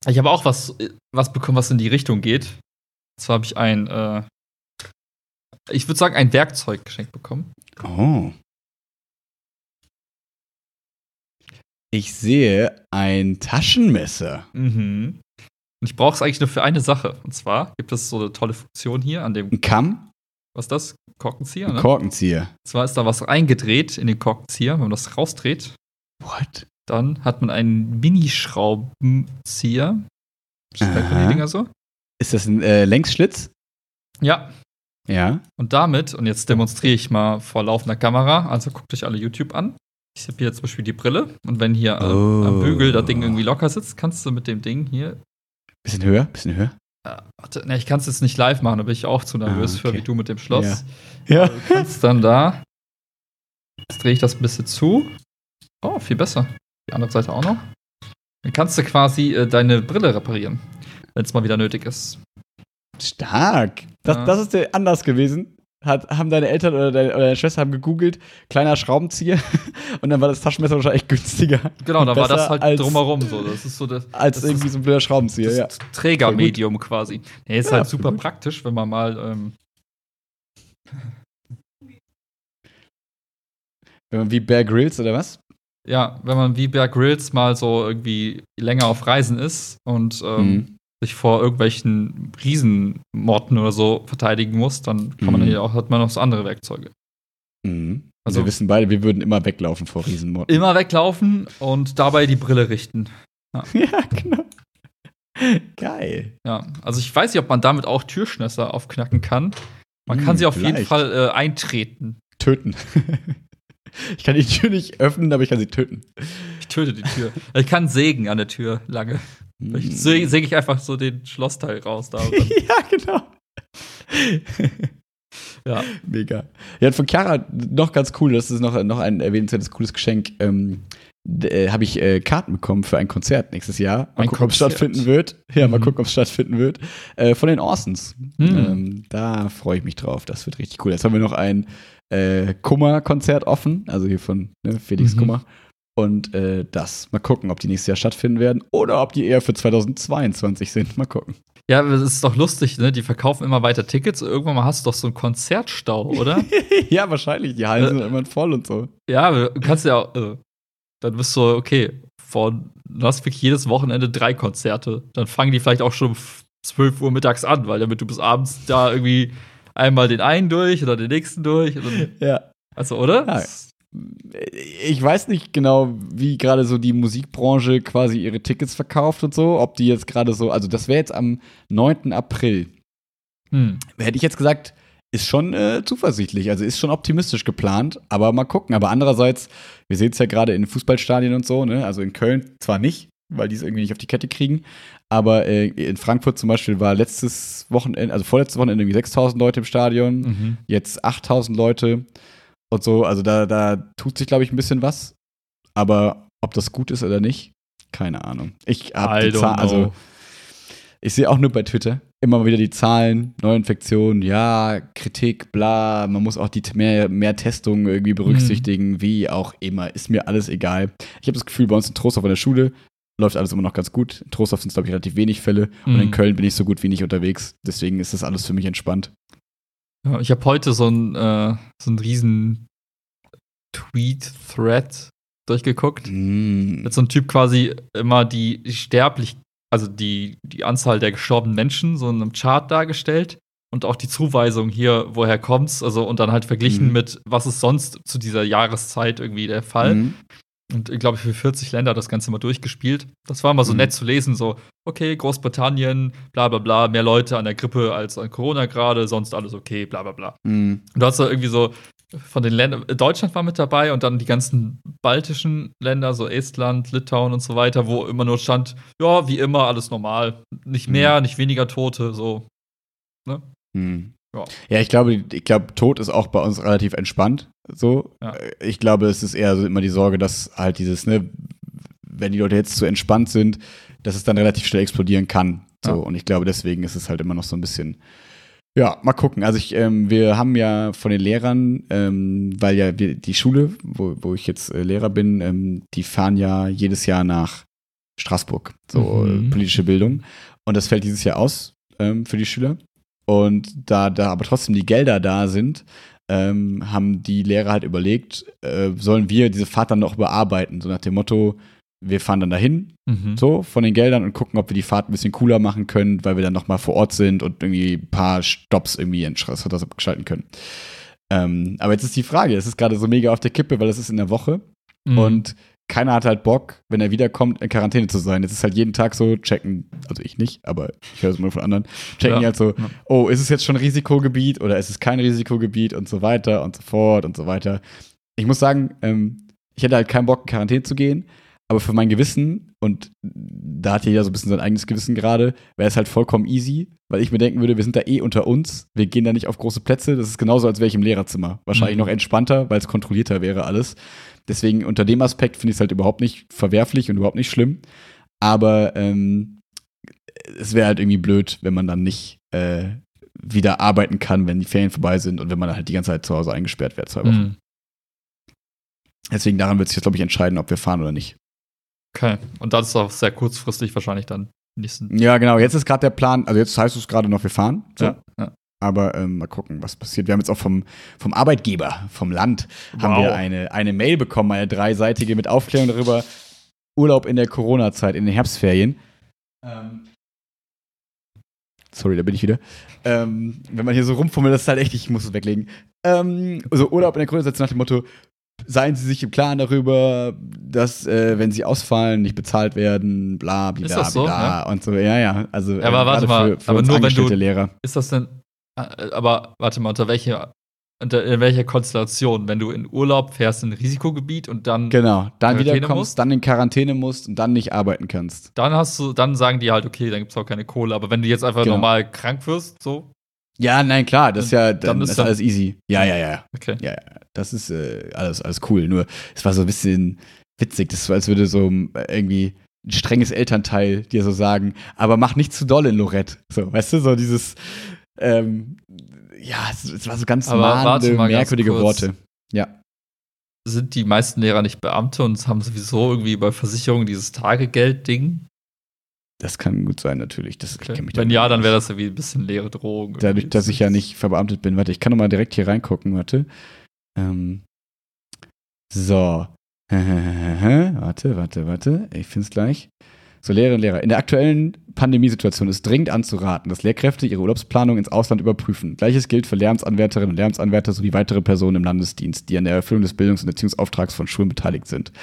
Ich habe auch was, was bekommen, was in die Richtung geht. Und zwar habe ich ein, äh, ich würde sagen, ein Werkzeug geschenkt bekommen. Oh. Ich sehe ein Taschenmesser. Mhm. Und ich brauche es eigentlich nur für eine Sache. Und zwar gibt es so eine tolle Funktion hier an dem. Ein Kamm? Was ist das? Korkenzieher, ne? Korkenzieher. Und zwar ist da was eingedreht in den Korkenzieher, wenn man das rausdreht. What? Dann hat man einen Minischraubenzieher. Die Dinger so? Ist das ein äh, Längsschlitz? Ja. Ja. Und damit, und jetzt demonstriere ich mal vor laufender Kamera, also guckt euch alle YouTube an. Ich habe hier zum Beispiel die Brille und wenn hier oh. am Bügel das Ding irgendwie locker sitzt, kannst du mit dem Ding hier. Bisschen höher, bisschen höher. Äh, warte, ne, ich kann es jetzt nicht live machen, da bin ich auch zu nervös ah, okay. für, wie du mit dem Schloss. Ja. ja. Du kannst dann da. Jetzt drehe ich das ein bisschen zu. Oh, viel besser. Die andere Seite auch noch. Dann kannst du quasi äh, deine Brille reparieren, wenn es mal wieder nötig ist. Stark. Das, ja. das ist anders gewesen. Hat, haben deine Eltern oder deine, oder deine, Schwester haben gegoogelt, kleiner Schraubenzieher und dann war das Taschenmesser wahrscheinlich günstiger. Genau, da war das halt als, drumherum so. Das ist so das, als das irgendwie so ein blöder Schraubenzieher, ja. Trägermedium quasi. Nee, ist ja, halt super gut. praktisch, wenn man mal. Ähm wenn man wie Bear Grylls oder was? Ja, wenn man wie Bear Grylls mal so irgendwie länger auf Reisen ist und ähm, mhm sich vor irgendwelchen Riesenmotten oder so verteidigen muss, dann kann man mhm. ja auch, hat man noch so andere Werkzeuge. Mhm. Also wir wissen beide, wir würden immer weglaufen vor Riesenmotten. Immer weglaufen und dabei die Brille richten. Ja, ja genau. Geil. Ja, also ich weiß nicht, ob man damit auch Türschnässer aufknacken kann. Man kann hm, sie auf vielleicht. jeden Fall äh, eintreten. Töten. ich kann die Tür nicht öffnen, aber ich kann sie töten. Ich töte die Tür. ich kann sägen an der Tür lange. Ich säge säg ich einfach so den Schlossteil raus da. ja, genau. ja. Mega. Ja, von Chiara noch ganz cool, das ist noch, noch ein erwähnenswertes cooles Geschenk. Ähm, äh, habe ich äh, Karten bekommen für ein Konzert nächstes Jahr. Mal ein gucken, ob es stattfinden wird. Ja, mhm. mal gucken, ob es stattfinden wird. Äh, von den Orsons. Mhm. Ähm, da freue ich mich drauf. Das wird richtig cool. Jetzt haben wir noch ein äh, Kummer-Konzert offen, also hier von ne, Felix mhm. Kummer. Und äh, das. Mal gucken, ob die nächstes Jahr stattfinden werden oder ob die eher für 2022 sind. Mal gucken. Ja, das ist doch lustig, ne? Die verkaufen immer weiter Tickets. Irgendwann mal hast du doch so einen Konzertstau, oder? ja, wahrscheinlich. Die Hallen äh, sind immer voll und so. Ja, du kannst ja auch. Äh, dann bist du, okay, von, du hast wirklich jedes Wochenende drei Konzerte. Dann fangen die vielleicht auch schon um 12 Uhr mittags an, weil damit du bis abends da irgendwie einmal den einen durch oder den nächsten durch. Ja. Also, oder? Ja ich weiß nicht genau, wie gerade so die Musikbranche quasi ihre Tickets verkauft und so. Ob die jetzt gerade so, also das wäre jetzt am 9. April. Hm. Hätte ich jetzt gesagt, ist schon äh, zuversichtlich, also ist schon optimistisch geplant, aber mal gucken. Aber andererseits, wir sehen es ja gerade in Fußballstadien und so, ne? Also in Köln zwar nicht, weil die es irgendwie nicht auf die Kette kriegen, aber äh, in Frankfurt zum Beispiel war letztes Wochenende, also vorletztes Wochenende irgendwie 6000 Leute im Stadion, mhm. jetzt 8000 Leute und so. Also da, da tut sich, glaube ich, ein bisschen was. Aber ob das gut ist oder nicht, keine Ahnung. Ich habe die Zahlen, also ich sehe auch nur bei Twitter immer wieder die Zahlen, Neuinfektionen, ja, Kritik, bla, man muss auch die mehr, mehr Testungen irgendwie berücksichtigen, mhm. wie auch immer, ist mir alles egal. Ich habe das Gefühl, bei uns in Trostorf in der Schule läuft alles immer noch ganz gut. In Trostorf sind es, glaube ich, relativ wenig Fälle mhm. und in mhm. Köln bin ich so gut wie nicht unterwegs. Deswegen ist das alles für mich entspannt. Ja, ich habe heute so einen äh, so einen riesen Tweet-Thread durchgeguckt. Mm. Mit so einem Typ quasi immer die sterblich, also die, die Anzahl der gestorbenen Menschen so in einem Chart dargestellt und auch die Zuweisung hier, woher kommt's, also und dann halt verglichen mm. mit, was ist sonst zu dieser Jahreszeit irgendwie der Fall. Mm. Und ich glaube, für 40 Länder das Ganze mal durchgespielt. Das war mal so mhm. nett zu lesen, so, okay, Großbritannien, bla bla bla, mehr Leute an der Grippe als an Corona gerade, sonst alles okay, bla bla bla. Mhm. Und du hast da irgendwie so von den Ländern, Deutschland war mit dabei und dann die ganzen baltischen Länder, so Estland, Litauen und so weiter, wo immer nur stand, ja, wie immer, alles normal. Nicht mehr, mhm. nicht weniger Tote, so. Ne? Mhm. Ja. ja, ich glaube, ich glaube, Tod ist auch bei uns relativ entspannt. So. Ja. Ich glaube, es ist eher so immer die Sorge, dass halt dieses, ne, wenn die Leute jetzt zu entspannt sind, dass es dann relativ schnell explodieren kann. So. Ja. Und ich glaube, deswegen ist es halt immer noch so ein bisschen. Ja, mal gucken. Also ich, ähm, wir haben ja von den Lehrern, ähm, weil ja wir, die Schule, wo, wo ich jetzt äh, Lehrer bin, ähm, die fahren ja jedes Jahr nach Straßburg, so mhm. politische Bildung. Und das fällt dieses Jahr aus ähm, für die Schüler. Und da, da aber trotzdem die Gelder da sind, ähm, haben die Lehrer halt überlegt, äh, sollen wir diese Fahrt dann noch bearbeiten? So nach dem Motto, wir fahren dann dahin, mhm. so von den Geldern und gucken, ob wir die Fahrt ein bisschen cooler machen können, weil wir dann nochmal vor Ort sind und irgendwie ein paar Stops irgendwie das abgeschalten können. Ähm, aber jetzt ist die Frage, es ist gerade so mega auf der Kippe, weil es ist in der Woche mhm. und keiner hat halt Bock, wenn er wiederkommt, in Quarantäne zu sein. Jetzt ist halt jeden Tag so, checken, also ich nicht, aber ich höre es mal von anderen, checken ja. halt so, oh, ist es jetzt schon Risikogebiet oder ist es kein Risikogebiet und so weiter und so fort und so weiter. Ich muss sagen, ähm, ich hätte halt keinen Bock, in Quarantäne zu gehen, aber für mein Gewissen, und da hat jeder so ein bisschen sein eigenes Gewissen gerade, wäre es halt vollkommen easy, weil ich mir denken würde, wir sind da eh unter uns, wir gehen da nicht auf große Plätze. Das ist genauso, als wäre ich im Lehrerzimmer. Wahrscheinlich mhm. noch entspannter, weil es kontrollierter wäre alles. Deswegen unter dem Aspekt finde ich es halt überhaupt nicht verwerflich und überhaupt nicht schlimm. Aber ähm, es wäre halt irgendwie blöd, wenn man dann nicht äh, wieder arbeiten kann, wenn die Ferien vorbei sind und wenn man halt die ganze Zeit zu Hause eingesperrt wird, zwei Wochen. Mhm. Deswegen daran wird sich jetzt, glaube ich, entscheiden, ob wir fahren oder nicht. Okay. Und das ist auch sehr kurzfristig wahrscheinlich dann nächsten. Ja, genau. Jetzt ist gerade der Plan, also jetzt heißt es gerade noch, wir fahren. So. Ja, ja. Aber ähm, mal gucken, was passiert. Wir haben jetzt auch vom, vom Arbeitgeber, vom Land, wow. haben wir eine, eine Mail bekommen, eine dreiseitige mit Aufklärung darüber, Urlaub in der Corona-Zeit, in den Herbstferien. Ähm, sorry, da bin ich wieder. Ähm, wenn man hier so rumfummelt, das ist halt echt, ich muss es weglegen. Ähm, also Urlaub in der Corona-Zeit nach dem Motto, seien Sie sich im Klaren darüber, dass, äh, wenn Sie ausfallen, nicht bezahlt werden, bla, bla, bla, so? bla ja? und so. Ja, ja. Also, ja, aber äh, warte mal, für, für aber nur wenn du, Lehrer. Ist das denn, aber warte mal, unter welcher, unter, in welcher Konstellation? Wenn du in Urlaub fährst in ein Risikogebiet und dann genau, dann wiederkommst, musst, dann in Quarantäne musst und dann nicht arbeiten kannst. Dann hast du, dann sagen die halt, okay, dann gibt es auch keine Kohle. Aber wenn du jetzt einfach genau. normal krank wirst, so, ja, nein, klar, das ist ja dann, das ist alles easy. Ja, ja, ja. Okay. Ja, ja. Das ist äh, alles, alles cool. Nur, es war so ein bisschen witzig. Das war, als würde so äh, irgendwie ein strenges Elternteil dir so sagen, aber mach nicht zu doll in Lorette. So, weißt du, so dieses, ähm, ja, es, es, war so ganz mahnende, merkwürdige Worte. Ja. Sind die meisten Lehrer nicht Beamte und haben sowieso irgendwie bei Versicherungen dieses Tagegeld-Ding? Das kann gut sein, natürlich. Das, okay. Wenn ja, dann wäre das ja wie ein bisschen leere Drohung. Dadurch, dass ich ja nicht verbeamtet bin. Warte, ich kann noch mal direkt hier reingucken. Warte. Ähm. So. warte, warte, warte. Ich finde es gleich. So, Lehrerinnen und Lehrer. In der aktuellen Pandemiesituation ist dringend anzuraten, dass Lehrkräfte ihre Urlaubsplanung ins Ausland überprüfen. Gleiches gilt für Lehramtsanwärterinnen und Lehramtsanwärter sowie weitere Personen im Landesdienst, die an der Erfüllung des Bildungs- und Erziehungsauftrags von Schulen beteiligt sind.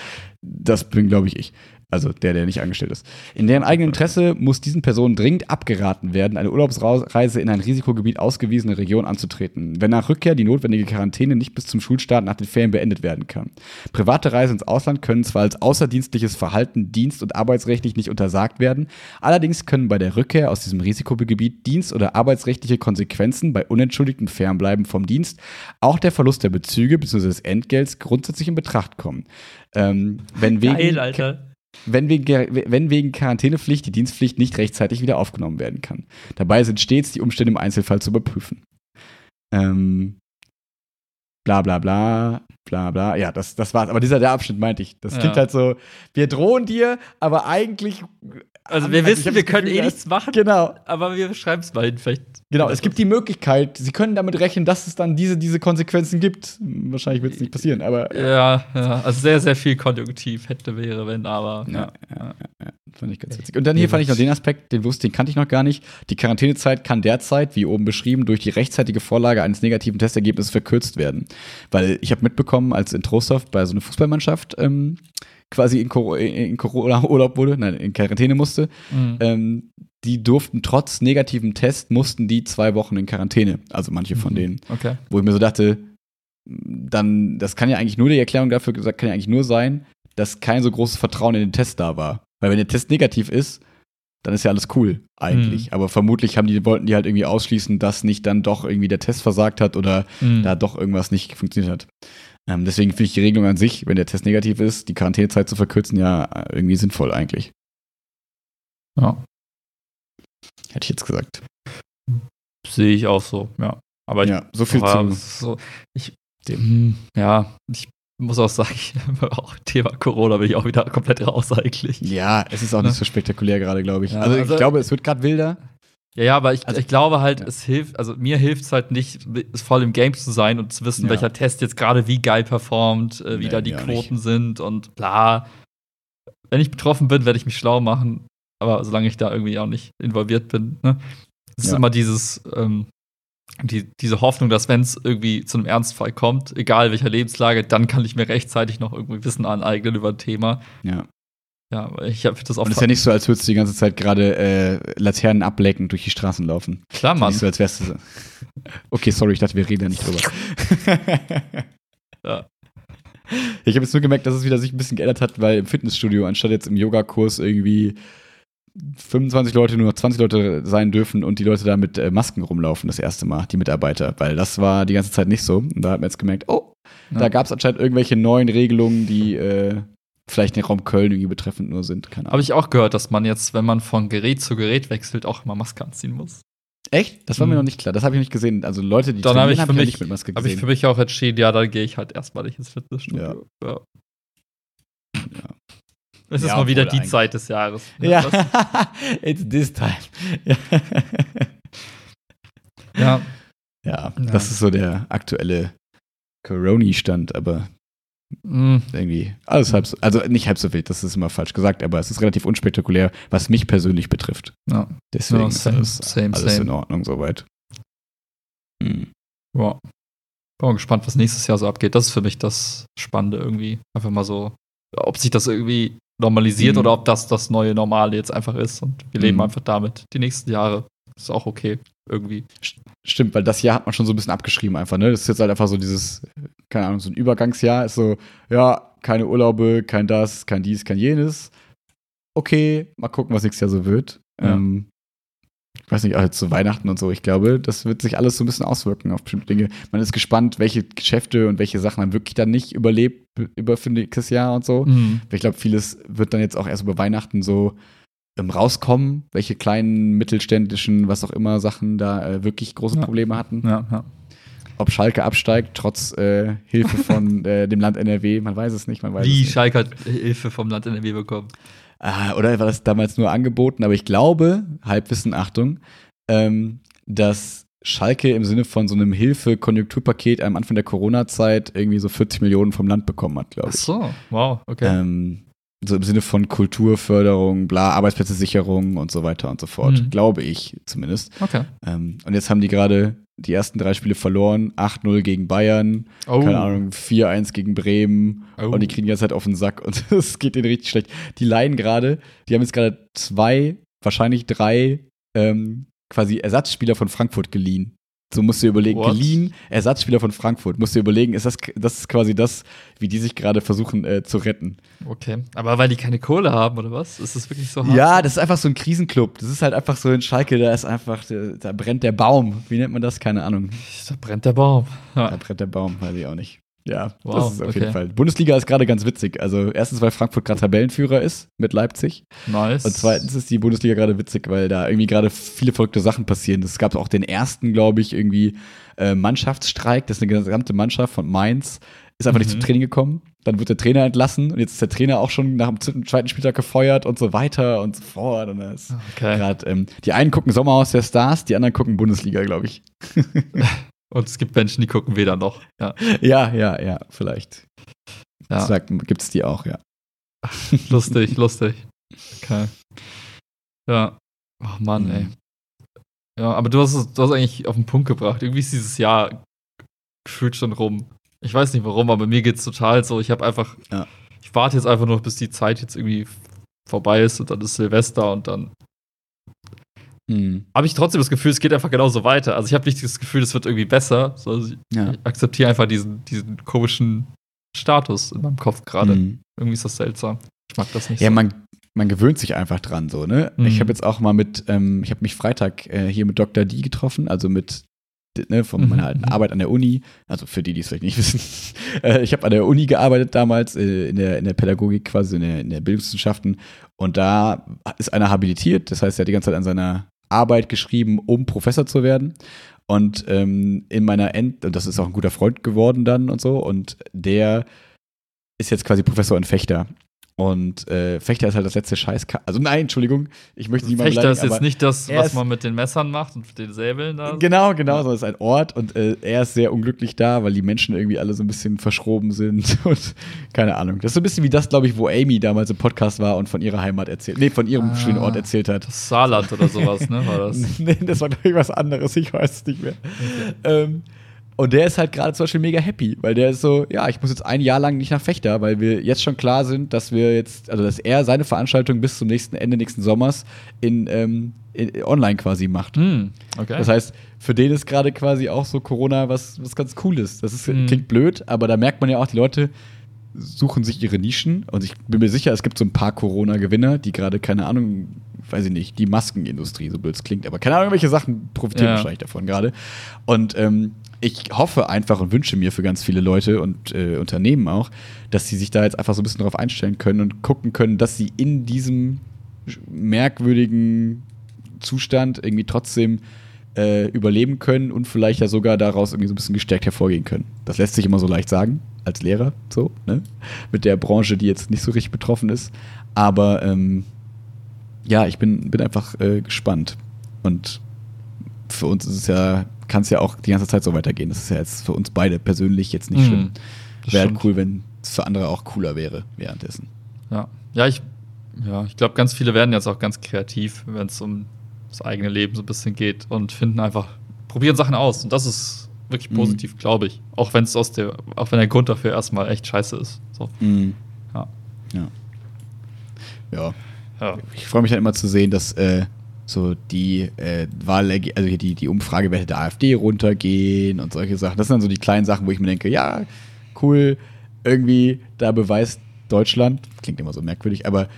Das bin, glaube ich, ich. Also der, der nicht angestellt ist. In deren eigenem Interesse muss diesen Personen dringend abgeraten werden, eine Urlaubsreise in ein Risikogebiet ausgewiesene Region anzutreten, wenn nach Rückkehr die notwendige Quarantäne nicht bis zum Schulstart nach den Ferien beendet werden kann. Private Reisen ins Ausland können zwar als außerdienstliches Verhalten dienst- und arbeitsrechtlich nicht untersagt werden, allerdings können bei der Rückkehr aus diesem Risikogebiet dienst- oder arbeitsrechtliche Konsequenzen bei unentschuldigtem Fernbleiben vom Dienst, auch der Verlust der Bezüge bzw. des Entgelts grundsätzlich in Betracht kommen. Ähm, wenn wegen, Geil, Alter wenn wegen, wenn wegen Quarantänepflicht die Dienstpflicht nicht rechtzeitig wieder aufgenommen werden kann. Dabei sind stets die Umstände im Einzelfall zu überprüfen. Ähm, bla bla bla, bla bla. Ja, das, das war's. Aber dieser der Abschnitt meinte ich. Das klingt halt so, wir drohen dir, aber eigentlich also wir wissen, wir können eh nichts machen. Genau. Aber wir schreiben es mal hin. Vielleicht genau, es gibt die Möglichkeit, sie können damit rechnen, dass es dann diese, diese Konsequenzen gibt. Wahrscheinlich wird es nicht passieren, aber. Ja, ja, also sehr, sehr viel Konjunktiv hätte, wäre, wenn, aber. Ja, ja, ja, ja. Fand ich ganz witzig. Und dann hier fand ich noch den Aspekt, den wusste, den kannte ich noch gar nicht. Die Quarantänezeit kann derzeit, wie oben beschrieben, durch die rechtzeitige Vorlage eines negativen Testergebnisses verkürzt werden. Weil ich habe mitbekommen, als in Trostorf bei so einer Fußballmannschaft ähm, quasi in, in Corona-Urlaub wurde, nein, in Quarantäne musste, mhm. ähm, die durften trotz negativem Test, mussten die zwei Wochen in Quarantäne. Also manche von mhm. denen. Okay. Wo ich mir so dachte, dann, das kann ja eigentlich nur die Erklärung dafür gesagt, kann ja eigentlich nur sein, dass kein so großes Vertrauen in den Test da war. Weil wenn der Test negativ ist, dann ist ja alles cool eigentlich. Mhm. Aber vermutlich haben die, wollten die halt irgendwie ausschließen, dass nicht dann doch irgendwie der Test versagt hat oder mhm. da doch irgendwas nicht funktioniert hat. Ähm, deswegen finde ich die Regelung an sich, wenn der Test negativ ist, die Quarantänezeit zu verkürzen, ja irgendwie sinnvoll eigentlich. Ja. Hätte ich jetzt gesagt. Sehe ich auch so, ja. Aber ich, ja, so viel zu. So, ich, dem, ja, ich muss auch sagen, auch Thema Corona bin ich auch wieder komplett raus eigentlich. Ja, es ist auch nicht ne? so spektakulär gerade, glaube ich. Ja, also, also, ich glaube, es wird gerade wilder. Ja, ja, aber ich, also, ich glaube halt, ja. es hilft, also mir hilft es halt nicht, voll im Game zu sein und zu wissen, ja. welcher Test jetzt gerade wie geil performt, äh, wie nee, da die Quoten nicht. sind und bla. Wenn ich betroffen bin, werde ich mich schlau machen, aber solange ich da irgendwie auch nicht involviert bin, ne? Es ist immer dieses, ähm, die, diese Hoffnung, dass wenn es irgendwie zu einem Ernstfall kommt, egal welcher Lebenslage, dann kann ich mir rechtzeitig noch irgendwie Wissen aneignen über ein Thema. Ja. Ja, ich habe das auch. Und es ist ja nicht so, als würdest du die ganze Zeit gerade äh, Laternen ablecken durch die Straßen laufen. Klar, Mann. Nicht so, als wärst du so. Okay, sorry, ich dachte, wir reden ja nicht drüber. ja. Ich habe jetzt nur gemerkt, dass es wieder sich ein bisschen geändert hat, weil im Fitnessstudio, anstatt jetzt im Yogakurs irgendwie 25 Leute nur noch 20 Leute sein dürfen und die Leute da mit äh, Masken rumlaufen, das erste Mal, die Mitarbeiter. Weil das war die ganze Zeit nicht so. Und da hat man jetzt gemerkt, oh, ja. da gab es anscheinend irgendwelche neuen Regelungen, die äh, vielleicht den Raum Köln irgendwie betreffend nur sind. Keine Ahnung. Habe ich auch gehört, dass man jetzt, wenn man von Gerät zu Gerät wechselt, auch immer Maske anziehen muss. Echt? Das war mhm. mir noch nicht klar. Das habe ich nicht gesehen. Also Leute, die dann habe ich, hab ich nicht mit Maske gesehen. Habe ich für mich auch entschieden, ja, dann gehe ich halt erstmal nicht ins Fitnessstudio. Ja. ja. ja. Es ist ja, mal wieder die eigentlich. Zeit des Jahres. Ne? Ja, it's this time. ja. ja. das ist so der aktuelle Corona-Stand, aber Mm. Irgendwie alles halb so, also nicht halb so wild, das ist immer falsch gesagt, aber es ist relativ unspektakulär, was mich persönlich betrifft. Ja. Deswegen ja, same, ist alles, same, alles same. in Ordnung soweit. Mhm. Ja. Bin mal gespannt, was nächstes Jahr so abgeht. Das ist für mich das Spannende irgendwie. Einfach mal so, ob sich das irgendwie normalisiert mhm. oder ob das das neue Normale jetzt einfach ist und wir leben mhm. einfach damit die nächsten Jahre. Ist auch okay, irgendwie. Stimmt, weil das Jahr hat man schon so ein bisschen abgeschrieben einfach, ne? Das ist jetzt halt einfach so dieses, keine Ahnung, so ein Übergangsjahr ist so, ja, keine Urlaube, kein das, kein dies, kein jenes. Okay, mal gucken, was nächstes Jahr so wird. Ja. Ähm, ich weiß nicht, auch jetzt zu Weihnachten und so, ich glaube, das wird sich alles so ein bisschen auswirken auf bestimmte Dinge. Man ist gespannt, welche Geschäfte und welche Sachen dann wirklich dann nicht überlebt über für nächstes Jahr und so. Mhm. Ich glaube, vieles wird dann jetzt auch erst über Weihnachten so rauskommen, welche kleinen, mittelständischen, was auch immer Sachen da äh, wirklich große ja. Probleme hatten. Ja, ja. Ob Schalke absteigt, trotz äh, Hilfe von äh, dem Land NRW, man weiß es nicht. Man weiß Wie nicht. Schalke hat Hilfe vom Land NRW bekommen? Ah, oder war das damals nur angeboten? Aber ich glaube, Halbwissen, Achtung, ähm, dass Schalke im Sinne von so einem Hilfe-Konjunkturpaket am Anfang der Corona-Zeit irgendwie so 40 Millionen vom Land bekommen hat, glaube ich. Ach so, wow, okay. Ähm, so im Sinne von Kulturförderung, bla, Arbeitsplätze-Sicherung und so weiter und so fort. Mhm. Glaube ich zumindest. Okay. Ähm, und jetzt haben die gerade die ersten drei Spiele verloren. 8-0 gegen Bayern, oh. keine Ahnung, 4-1 gegen Bremen. Oh. Und die kriegen die ganze Zeit auf den Sack und es geht denen richtig schlecht. Die leihen gerade, die haben jetzt gerade zwei, wahrscheinlich drei ähm, quasi Ersatzspieler von Frankfurt geliehen. So musst du überlegen, What? geliehen, Ersatzspieler von Frankfurt, musst du überlegen, ist das, das ist quasi das, wie die sich gerade versuchen äh, zu retten. Okay, aber weil die keine Kohle haben, oder was? Ist das wirklich so hart? Ja, das ist einfach so ein Krisenclub. Das ist halt einfach so in Schalke, da ist einfach, da brennt der Baum. Wie nennt man das? Keine Ahnung. Da brennt der Baum. Ja. Da brennt der Baum, weiß ich auch nicht. Ja, wow, das ist auf okay. jeden Fall. Bundesliga ist gerade ganz witzig. Also erstens, weil Frankfurt gerade Tabellenführer ist mit Leipzig. Nice. Und zweitens ist die Bundesliga gerade witzig, weil da irgendwie gerade viele verrückte Sachen passieren. Es gab auch den ersten, glaube ich, irgendwie äh, Mannschaftsstreik. Das ist eine gesamte Mannschaft von Mainz. Ist einfach mhm. nicht zum Training gekommen. Dann wird der Trainer entlassen und jetzt ist der Trainer auch schon nach dem zweiten Spieltag gefeuert und so weiter und so fort. Und das okay. grad, ähm, die einen gucken Sommerhaus der Stars, die anderen gucken Bundesliga, glaube ich. Und es gibt Menschen, die gucken weder noch. Ja, ja, ja, ja vielleicht. Ja. Gibt es die auch, ja. lustig, lustig. Okay. Ja. Oh Mann, mhm. ey. Ja, aber du hast es du hast eigentlich auf den Punkt gebracht. Irgendwie ist dieses Jahr gefühlt schon rum. Ich weiß nicht warum, aber mir geht es total so. Ich habe einfach. Ja. Ich warte jetzt einfach nur, bis die Zeit jetzt irgendwie vorbei ist und dann ist Silvester und dann hm. Habe ich trotzdem das Gefühl, es geht einfach genauso weiter. Also ich habe nicht das Gefühl, es wird irgendwie besser. Also ich ja. akzeptiere einfach diesen, diesen komischen Status in meinem Kopf gerade. Hm. Irgendwie ist das seltsam. Ich mag das nicht. Ja, so. man, man gewöhnt sich einfach dran so, ne? Mhm. Ich habe jetzt auch mal mit, ähm, ich habe mich Freitag äh, hier mit Dr. D getroffen, also mit ne, von mhm. meiner alten. Arbeit an der Uni, also für die, die es vielleicht nicht wissen. Äh, ich habe an der Uni gearbeitet damals, äh, in, der, in der Pädagogik quasi, in der, in der Bildungswissenschaften. Und da ist einer habilitiert, das heißt, er hat die ganze Zeit an seiner Arbeit geschrieben, um Professor zu werden. Und ähm, in meiner End, und das ist auch ein guter Freund geworden dann und so, und der ist jetzt quasi Professor und Fechter. Und äh, Fechter ist halt das letzte Scheiß. Also nein, Entschuldigung, ich möchte niemanden Fechter ist jetzt nicht das, was man mit den Messern macht und den Säbeln da. Genau, genau, sondern es ist ein Ort und äh, er ist sehr unglücklich da, weil die Menschen irgendwie alle so ein bisschen verschroben sind und keine Ahnung. Das ist so ein bisschen wie das, glaube ich, wo Amy damals im Podcast war und von ihrer Heimat erzählt, nee, von ihrem ah, schönen Ort erzählt hat. Saarland oder sowas, ne? War das? nee, das war glaube ich was anderes, ich weiß es nicht mehr. Okay. Ähm, und der ist halt gerade zum Beispiel mega happy, weil der ist so, ja, ich muss jetzt ein Jahr lang nicht nach Fechter, weil wir jetzt schon klar sind, dass wir jetzt, also dass er seine Veranstaltung bis zum nächsten Ende nächsten Sommers in, ähm, in online quasi macht. Mm, okay. Das heißt, für den ist gerade quasi auch so Corona was, was ganz Cooles. Das ist, mm. klingt blöd, aber da merkt man ja auch, die Leute suchen sich ihre Nischen und ich bin mir sicher, es gibt so ein paar Corona-Gewinner, die gerade, keine Ahnung, weiß ich nicht, die Maskenindustrie, so blöd es klingt, aber keine Ahnung, welche Sachen profitieren ja. wahrscheinlich davon gerade. Und ähm, ich hoffe einfach und wünsche mir für ganz viele Leute und äh, Unternehmen auch, dass sie sich da jetzt einfach so ein bisschen darauf einstellen können und gucken können, dass sie in diesem merkwürdigen Zustand irgendwie trotzdem äh, überleben können und vielleicht ja sogar daraus irgendwie so ein bisschen gestärkt hervorgehen können. Das lässt sich immer so leicht sagen, als Lehrer, so, ne? Mit der Branche, die jetzt nicht so richtig betroffen ist. Aber ähm, ja, ich bin, bin einfach äh, gespannt. Und für uns ist es ja kann es ja auch die ganze Zeit so weitergehen. Das ist ja jetzt für uns beide persönlich jetzt nicht mhm. schlimm. Wäre halt cool, wenn es für andere auch cooler wäre währenddessen. Ja, ja, ich, ja, ich glaube, ganz viele werden jetzt auch ganz kreativ, wenn es um das eigene Leben so ein bisschen geht und finden einfach, probieren Sachen aus. Und das ist wirklich mhm. positiv, mhm. glaube ich. Auch wenn es aus der, auch wenn der Grund dafür erstmal echt scheiße ist. So. Mhm. Ja. ja. Ja. Ja. Ich freue mich dann immer zu sehen, dass äh, so die äh, Wahl, also die, die Umfragewerte der AfD runtergehen und solche Sachen. Das sind dann so die kleinen Sachen, wo ich mir denke, ja, cool, irgendwie, da beweist Deutschland, klingt immer so merkwürdig, aber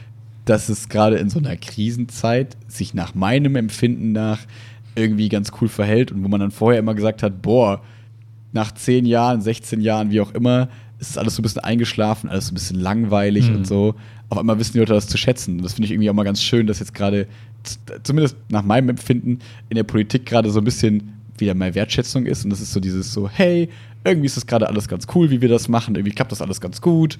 dass es gerade in so einer Krisenzeit sich nach meinem Empfinden nach irgendwie ganz cool verhält und wo man dann vorher immer gesagt hat, boah, nach 10 Jahren, 16 Jahren, wie auch immer, ist alles so ein bisschen eingeschlafen, alles so ein bisschen langweilig mhm. und so. Auf einmal wissen die Leute das zu schätzen. Und das finde ich irgendwie auch mal ganz schön, dass jetzt gerade zumindest nach meinem Empfinden, in der Politik gerade so ein bisschen wieder mehr Wertschätzung ist. Und das ist so dieses so, hey, irgendwie ist das gerade alles ganz cool, wie wir das machen. Irgendwie klappt das alles ganz gut.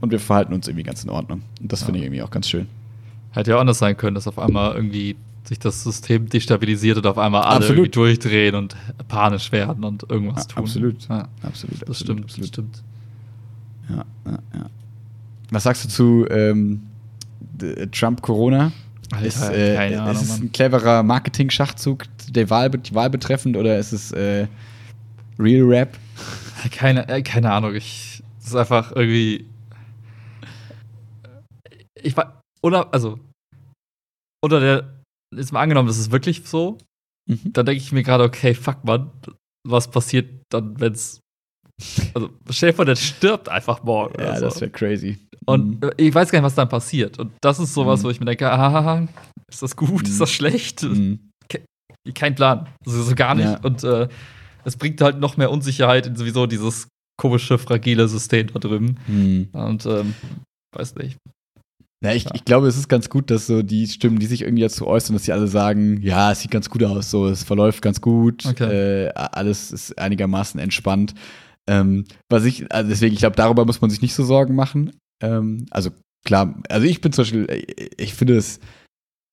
Und wir verhalten uns irgendwie ganz in Ordnung. Und das ja. finde ich irgendwie auch ganz schön. Hätte ja auch anders sein können, dass auf einmal irgendwie sich das System destabilisiert und auf einmal alle absolut. irgendwie durchdrehen und panisch werden und irgendwas ja, tun. Absolut. Ja. Absolut. Das absolut, stimmt, absolut. das stimmt. Ja, ja, ja. Was sagst du zu ähm, Trump-Corona? Alter, ist, äh, Ahnung, ist es ein cleverer Marketing-Schachzug der Wahl, die Wahl betreffend oder ist es äh, Real Rap? Keine, äh, keine Ahnung. Ich, das ist einfach irgendwie. Ich war. Oder, also. Unter der. Jetzt mal angenommen, das ist wirklich so. Mhm. Dann denke ich mir gerade, okay, fuck, man. Was passiert dann, wenn es. Also, vor, der stirbt einfach morgen. Ja, so. das wäre crazy. Und mhm. ich weiß gar nicht, was dann passiert. Und das ist sowas, mhm. wo ich mir denke, ah, ist das gut, mhm. ist das schlecht? Mhm. Kein Plan. Also so gar nicht. Ja. Und äh, es bringt halt noch mehr Unsicherheit in sowieso dieses komische, fragile System da drüben. Mhm. Und ähm, weiß nicht. Ja, ich, ich, glaube, es ist ganz gut, dass so die Stimmen, die sich irgendwie dazu äußern, dass sie alle sagen, ja, es sieht ganz gut aus, so, es verläuft ganz gut, okay. äh, alles ist einigermaßen entspannt. Ähm, was ich, also deswegen, ich glaube, darüber muss man sich nicht so Sorgen machen. Ähm, also klar, also ich bin zum Beispiel, äh, ich finde es,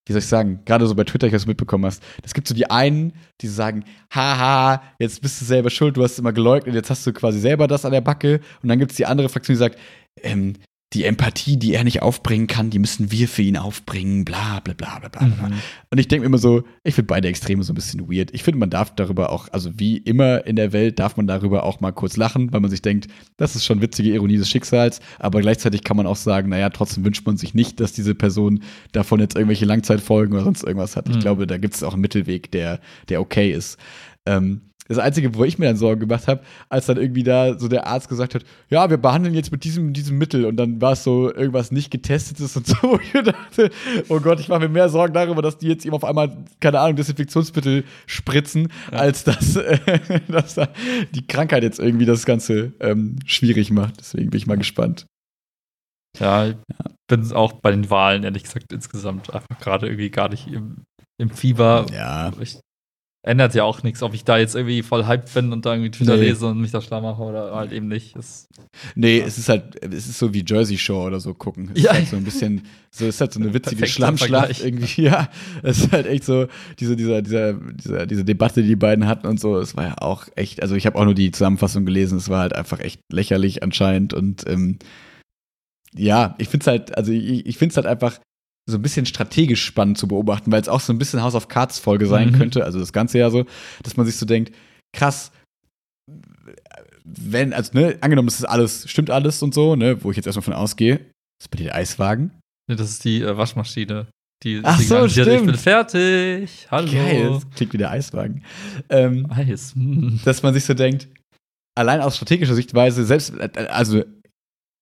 wie soll ich sagen, gerade so bei Twitter, ich du mitbekommen hast, es gibt so die einen, die sagen, haha, jetzt bist du selber schuld, du hast immer geleugnet, jetzt hast du quasi selber das an der Backe. Und dann gibt es die andere Fraktion, die sagt, ähm, die Empathie, die er nicht aufbringen kann, die müssen wir für ihn aufbringen, bla bla bla bla bla. Mhm. Und ich denke mir immer so, ich finde beide Extreme so ein bisschen weird. Ich finde, man darf darüber auch, also wie immer in der Welt, darf man darüber auch mal kurz lachen, weil man sich denkt, das ist schon witzige Ironie des Schicksals, aber gleichzeitig kann man auch sagen, naja, trotzdem wünscht man sich nicht, dass diese Person davon jetzt irgendwelche Langzeitfolgen oder sonst irgendwas hat. Mhm. Ich glaube, da gibt es auch einen Mittelweg, der, der okay ist. Ähm, das Einzige, wo ich mir dann Sorgen gemacht habe, als dann irgendwie da so der Arzt gesagt hat, ja, wir behandeln jetzt mit diesem, diesem Mittel und dann war es so irgendwas nicht getestetes und so. wo Ich dachte, oh Gott, ich mache mir mehr Sorgen darüber, dass die jetzt ihm auf einmal, keine Ahnung, Desinfektionsmittel spritzen, ja. als dass, äh, dass da die Krankheit jetzt irgendwie das Ganze ähm, schwierig macht. Deswegen bin ich mal gespannt. Ja, ich bin auch bei den Wahlen, ehrlich gesagt, insgesamt einfach gerade irgendwie gar nicht im, im Fieber. Ja. Ich ändert ja auch nichts, ob ich da jetzt irgendwie voll hyped bin und da irgendwie Twitter nee. lese und mich da schlau mache oder halt eben nicht. Das, nee, ja. es ist halt, es ist so wie Jersey Show oder so gucken. Es ja. ist halt so ein bisschen, so ist halt so eine witzige Schlammschlacht irgendwie. Ja, es ist halt echt so, diese, dieser, dieser, dieser, diese Debatte, die die beiden hatten und so, es war ja auch echt, also ich habe auch nur die Zusammenfassung gelesen, es war halt einfach echt lächerlich anscheinend und ähm, ja, ich finde es halt, also ich, ich finde es halt einfach so ein bisschen strategisch spannend zu beobachten, weil es auch so ein bisschen House of Cards Folge sein mhm. könnte, also das ganze ja so, dass man sich so denkt, krass, wenn, also, ne, angenommen, es ist alles, stimmt alles und so, ne, wo ich jetzt erstmal von ausgehe, ist bei dir der Eiswagen? Ne, das ist die äh, Waschmaschine. Die Ach so, stimmt. Ich bin fertig. Hallo. Geil, das klingt wie der Eiswagen. Ähm, Eis. Hm. Dass man sich so denkt, allein aus strategischer Sichtweise, selbst, äh, also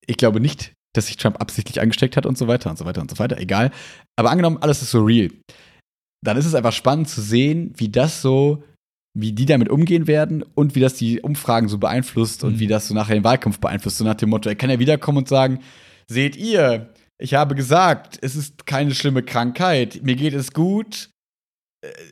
ich glaube nicht, dass sich Trump absichtlich angesteckt hat und so weiter und so weiter und so weiter, egal. Aber angenommen, alles ist so real. Dann ist es einfach spannend zu sehen, wie das so, wie die damit umgehen werden und wie das die Umfragen so beeinflusst mhm. und wie das so nachher den Wahlkampf beeinflusst. So nach dem Motto, er kann ja wiederkommen und sagen, seht ihr, ich habe gesagt, es ist keine schlimme Krankheit, mir geht es gut,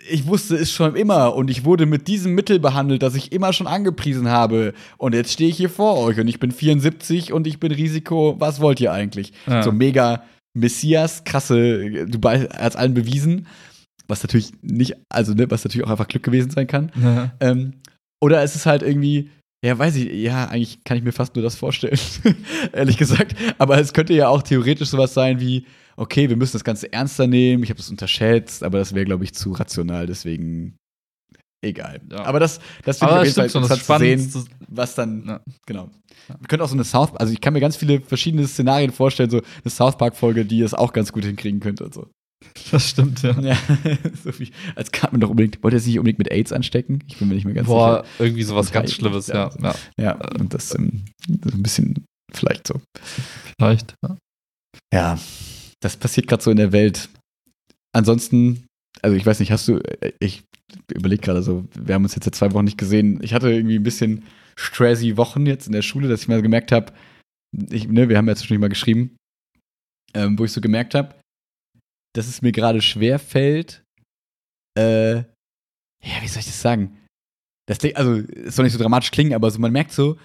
ich wusste es schon immer und ich wurde mit diesem Mittel behandelt, das ich immer schon angepriesen habe. Und jetzt stehe ich hier vor euch und ich bin 74 und ich bin Risiko. Was wollt ihr eigentlich? Ja. So mega Messias, krasse, du hast allen bewiesen. Was natürlich nicht, also ne, was natürlich auch einfach Glück gewesen sein kann. Ja. Ähm, oder es ist halt irgendwie, ja, weiß ich, ja, eigentlich kann ich mir fast nur das vorstellen, ehrlich gesagt. Aber es könnte ja auch theoretisch sowas sein wie, okay, wir müssen das Ganze ernster nehmen, ich habe das unterschätzt, aber das wäre, glaube ich, zu rational, deswegen egal. Ja. Aber das, das finde ich auf jeden Fall interessant zu sehen, was dann, ja. genau. Ja. Wir können auch so eine South, also ich kann mir ganz viele verschiedene Szenarien vorstellen, so eine South Park-Folge, die es auch ganz gut hinkriegen könnte und so. Das stimmt, ja. ja so wie, als Cartman doch unbedingt, wollte er sich unbedingt mit AIDS anstecken? Ich bin mir nicht mehr ganz Boah, sicher. irgendwie sowas ganz Schlimmes, ja. Ja, ja. und das, ähm, das ein bisschen vielleicht so. Vielleicht, ja. Ja, das passiert gerade so in der Welt. Ansonsten, also ich weiß nicht, hast du, äh, ich überlege gerade so, wir haben uns jetzt seit zwei Wochen nicht gesehen. Ich hatte irgendwie ein bisschen stressy Wochen jetzt in der Schule, dass ich mal gemerkt habe, ne, wir haben ja zwischendurch mal geschrieben, ähm, wo ich so gemerkt habe, dass es mir gerade schwer fällt, äh, ja, wie soll ich das sagen? Das, also, es soll nicht so dramatisch klingen, aber so, man merkt so,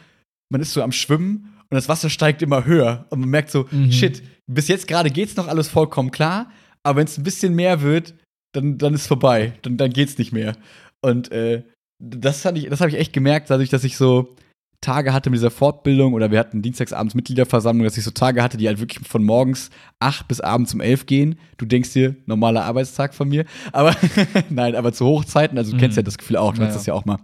man ist so am Schwimmen und das Wasser steigt immer höher. Und man merkt so, mhm. shit, bis jetzt gerade geht's noch alles vollkommen klar, aber wenn es ein bisschen mehr wird, dann, dann ist vorbei. Dann, dann geht's nicht mehr. Und äh, das, das habe ich echt gemerkt, dadurch, dass ich so Tage hatte mit dieser Fortbildung oder wir hatten dienstagsabends Mitgliederversammlung, dass ich so Tage hatte, die halt wirklich von morgens 8 bis abends um 11 gehen. Du denkst dir, normaler Arbeitstag von mir. Aber nein, aber zu Hochzeiten, also du mhm. kennst ja das Gefühl auch, du ja, hast das ja auch mal.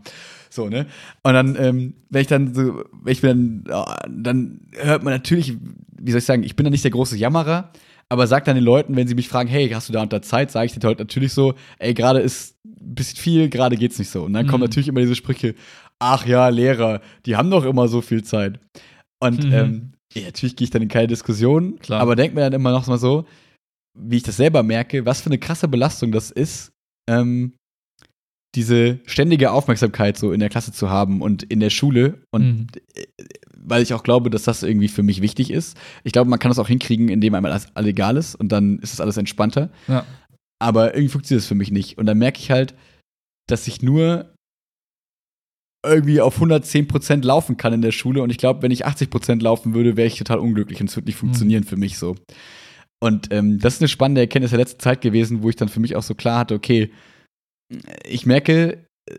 So, ne? Und dann, ähm, wenn ich dann so, wenn ich dann, oh, dann hört man natürlich, wie soll ich sagen, ich bin dann nicht der große Jammerer, aber sag dann den Leuten, wenn sie mich fragen, hey, hast du da unter Zeit, sage ich dir halt natürlich so, ey, gerade ist ein bisschen viel, gerade geht's nicht so. Und dann mhm. kommen natürlich immer diese Sprüche, ach ja, Lehrer, die haben doch immer so viel Zeit. Und mhm. ähm, ja, natürlich gehe ich dann in keine Diskussion, Klar. aber denk mir dann immer noch mal so, wie ich das selber merke, was für eine krasse Belastung das ist, ähm, diese ständige Aufmerksamkeit so in der Klasse zu haben und in der Schule und mhm. Äh, weil ich auch glaube, dass das irgendwie für mich wichtig ist. Ich glaube, man kann das auch hinkriegen, indem einem alles, alles egal ist und dann ist es alles entspannter. Ja. Aber irgendwie funktioniert das für mich nicht. Und dann merke ich halt, dass ich nur irgendwie auf 110% laufen kann in der Schule. Und ich glaube, wenn ich 80% laufen würde, wäre ich total unglücklich und es würde nicht mhm. funktionieren mhm. für mich so. Und ähm, das ist eine spannende Erkenntnis der letzten Zeit gewesen, wo ich dann für mich auch so klar hatte, okay, ich merke, äh,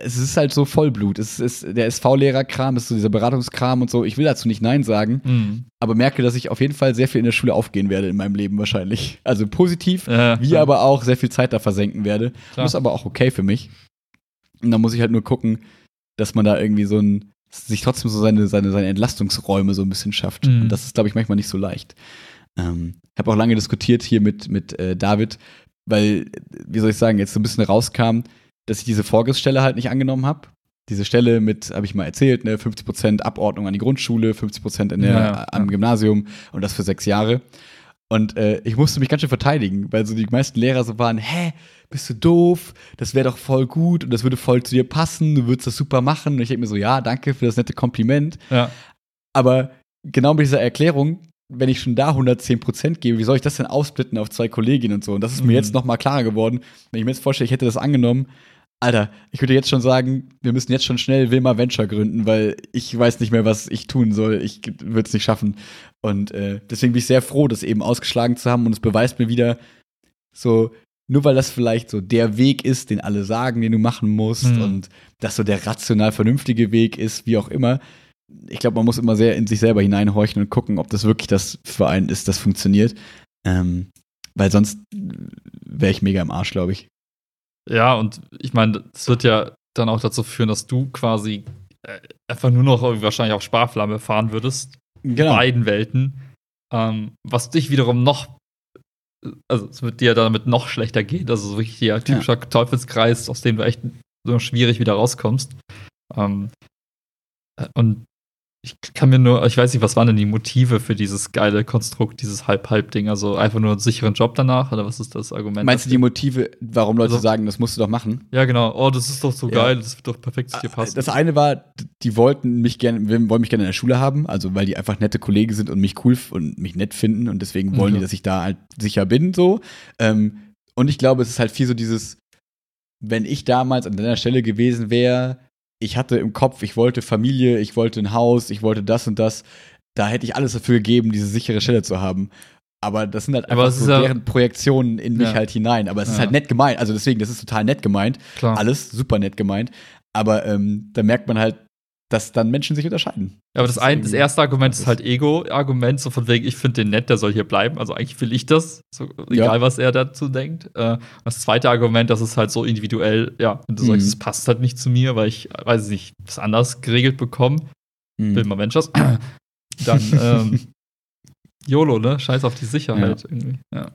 es ist halt so Vollblut. Es ist der SV-Lehrerkram, ist so dieser Beratungskram und so. Ich will dazu nicht Nein sagen, mhm. aber merke, dass ich auf jeden Fall sehr viel in der Schule aufgehen werde in meinem Leben wahrscheinlich. Also positiv, ja, wie ja. aber auch sehr viel Zeit da versenken werde. Klar. Das ist aber auch okay für mich. Und dann muss ich halt nur gucken, dass man da irgendwie so ein, sich trotzdem so seine, seine, seine Entlastungsräume so ein bisschen schafft. Mhm. Und das ist, glaube ich, manchmal nicht so leicht. Ähm, habe auch lange diskutiert hier mit, mit äh, David, weil, wie soll ich sagen, jetzt so ein bisschen rauskam, dass ich diese Vorgriffsstelle halt nicht angenommen habe. Diese Stelle mit, habe ich mal erzählt, ne, 50% Abordnung an die Grundschule, 50% in der, ja, am ja. Gymnasium und das für sechs Jahre. Und äh, ich musste mich ganz schön verteidigen, weil so die meisten Lehrer so waren, hä, bist du doof? Das wäre doch voll gut und das würde voll zu dir passen, du würdest das super machen. Und ich denke mir so, ja, danke für das nette Kompliment. Ja. Aber genau mit dieser Erklärung wenn ich schon da 110% gebe, wie soll ich das denn aufsplitten auf zwei Kolleginnen und so? Und das ist mir mhm. jetzt noch mal klarer geworden. Wenn ich mir jetzt vorstelle, ich hätte das angenommen, Alter, ich würde jetzt schon sagen, wir müssen jetzt schon schnell Wilma Venture gründen, weil ich weiß nicht mehr, was ich tun soll. Ich würde es nicht schaffen. Und äh, deswegen bin ich sehr froh, das eben ausgeschlagen zu haben. Und es beweist mir wieder, so, nur weil das vielleicht so der Weg ist, den alle sagen, den du machen musst, mhm. und das so der rational vernünftige Weg ist, wie auch immer. Ich glaube, man muss immer sehr in sich selber hineinhorchen und gucken, ob das wirklich das für einen ist, das funktioniert. Ähm, weil sonst wäre ich mega im Arsch, glaube ich. Ja, und ich meine, das wird ja dann auch dazu führen, dass du quasi äh, einfach nur noch wahrscheinlich auf Sparflamme fahren würdest. Genau. In beiden Welten. Ähm, was dich wiederum noch, also es wird dir damit noch schlechter gehen. Also so wirklich der typischer ja. Teufelskreis, aus dem du echt so schwierig wieder rauskommst. Ähm, äh, und ich kann mir nur, ich weiß nicht, was waren denn die Motive für dieses geile Konstrukt, dieses Halb-Halb-Ding? Also einfach nur einen sicheren Job danach oder was ist das Argument? Meinst du die Motive, warum Leute also, sagen, das musst du doch machen? Ja, genau. Oh, das ist doch so ja. geil, das wird doch perfekt zu dir passen. Das eine war, die wollten mich gerne, wollen mich gerne in der Schule haben, also weil die einfach nette Kollegen sind und mich cool und mich nett finden und deswegen wollen okay. die, dass ich da halt sicher bin, so. Ähm, und ich glaube, es ist halt viel so dieses, wenn ich damals an deiner Stelle gewesen wäre, ich hatte im Kopf, ich wollte Familie, ich wollte ein Haus, ich wollte das und das. Da hätte ich alles dafür gegeben, diese sichere Stelle zu haben. Aber das sind halt einfach so deren Projektionen in mich ja. halt hinein. Aber es ja. ist halt nett gemeint. Also deswegen, das ist total nett gemeint. Klar. Alles super nett gemeint. Aber ähm, da merkt man halt, dass dann Menschen sich unterscheiden. Aber das, das, ein, das erste Argument ist halt Ego-Argument, so von wegen, ich finde den nett, der soll hier bleiben. Also eigentlich will ich das, so, egal ja. was er dazu denkt. Äh, das zweite Argument, das ist halt so individuell, ja, wenn du mhm. sagst, es passt halt nicht zu mir, weil ich, weiß nicht, das anders geregelt bekomme, mhm. will man Ventures, dann ähm, YOLO, ne? Scheiß auf die Sicherheit ja. irgendwie. Ja.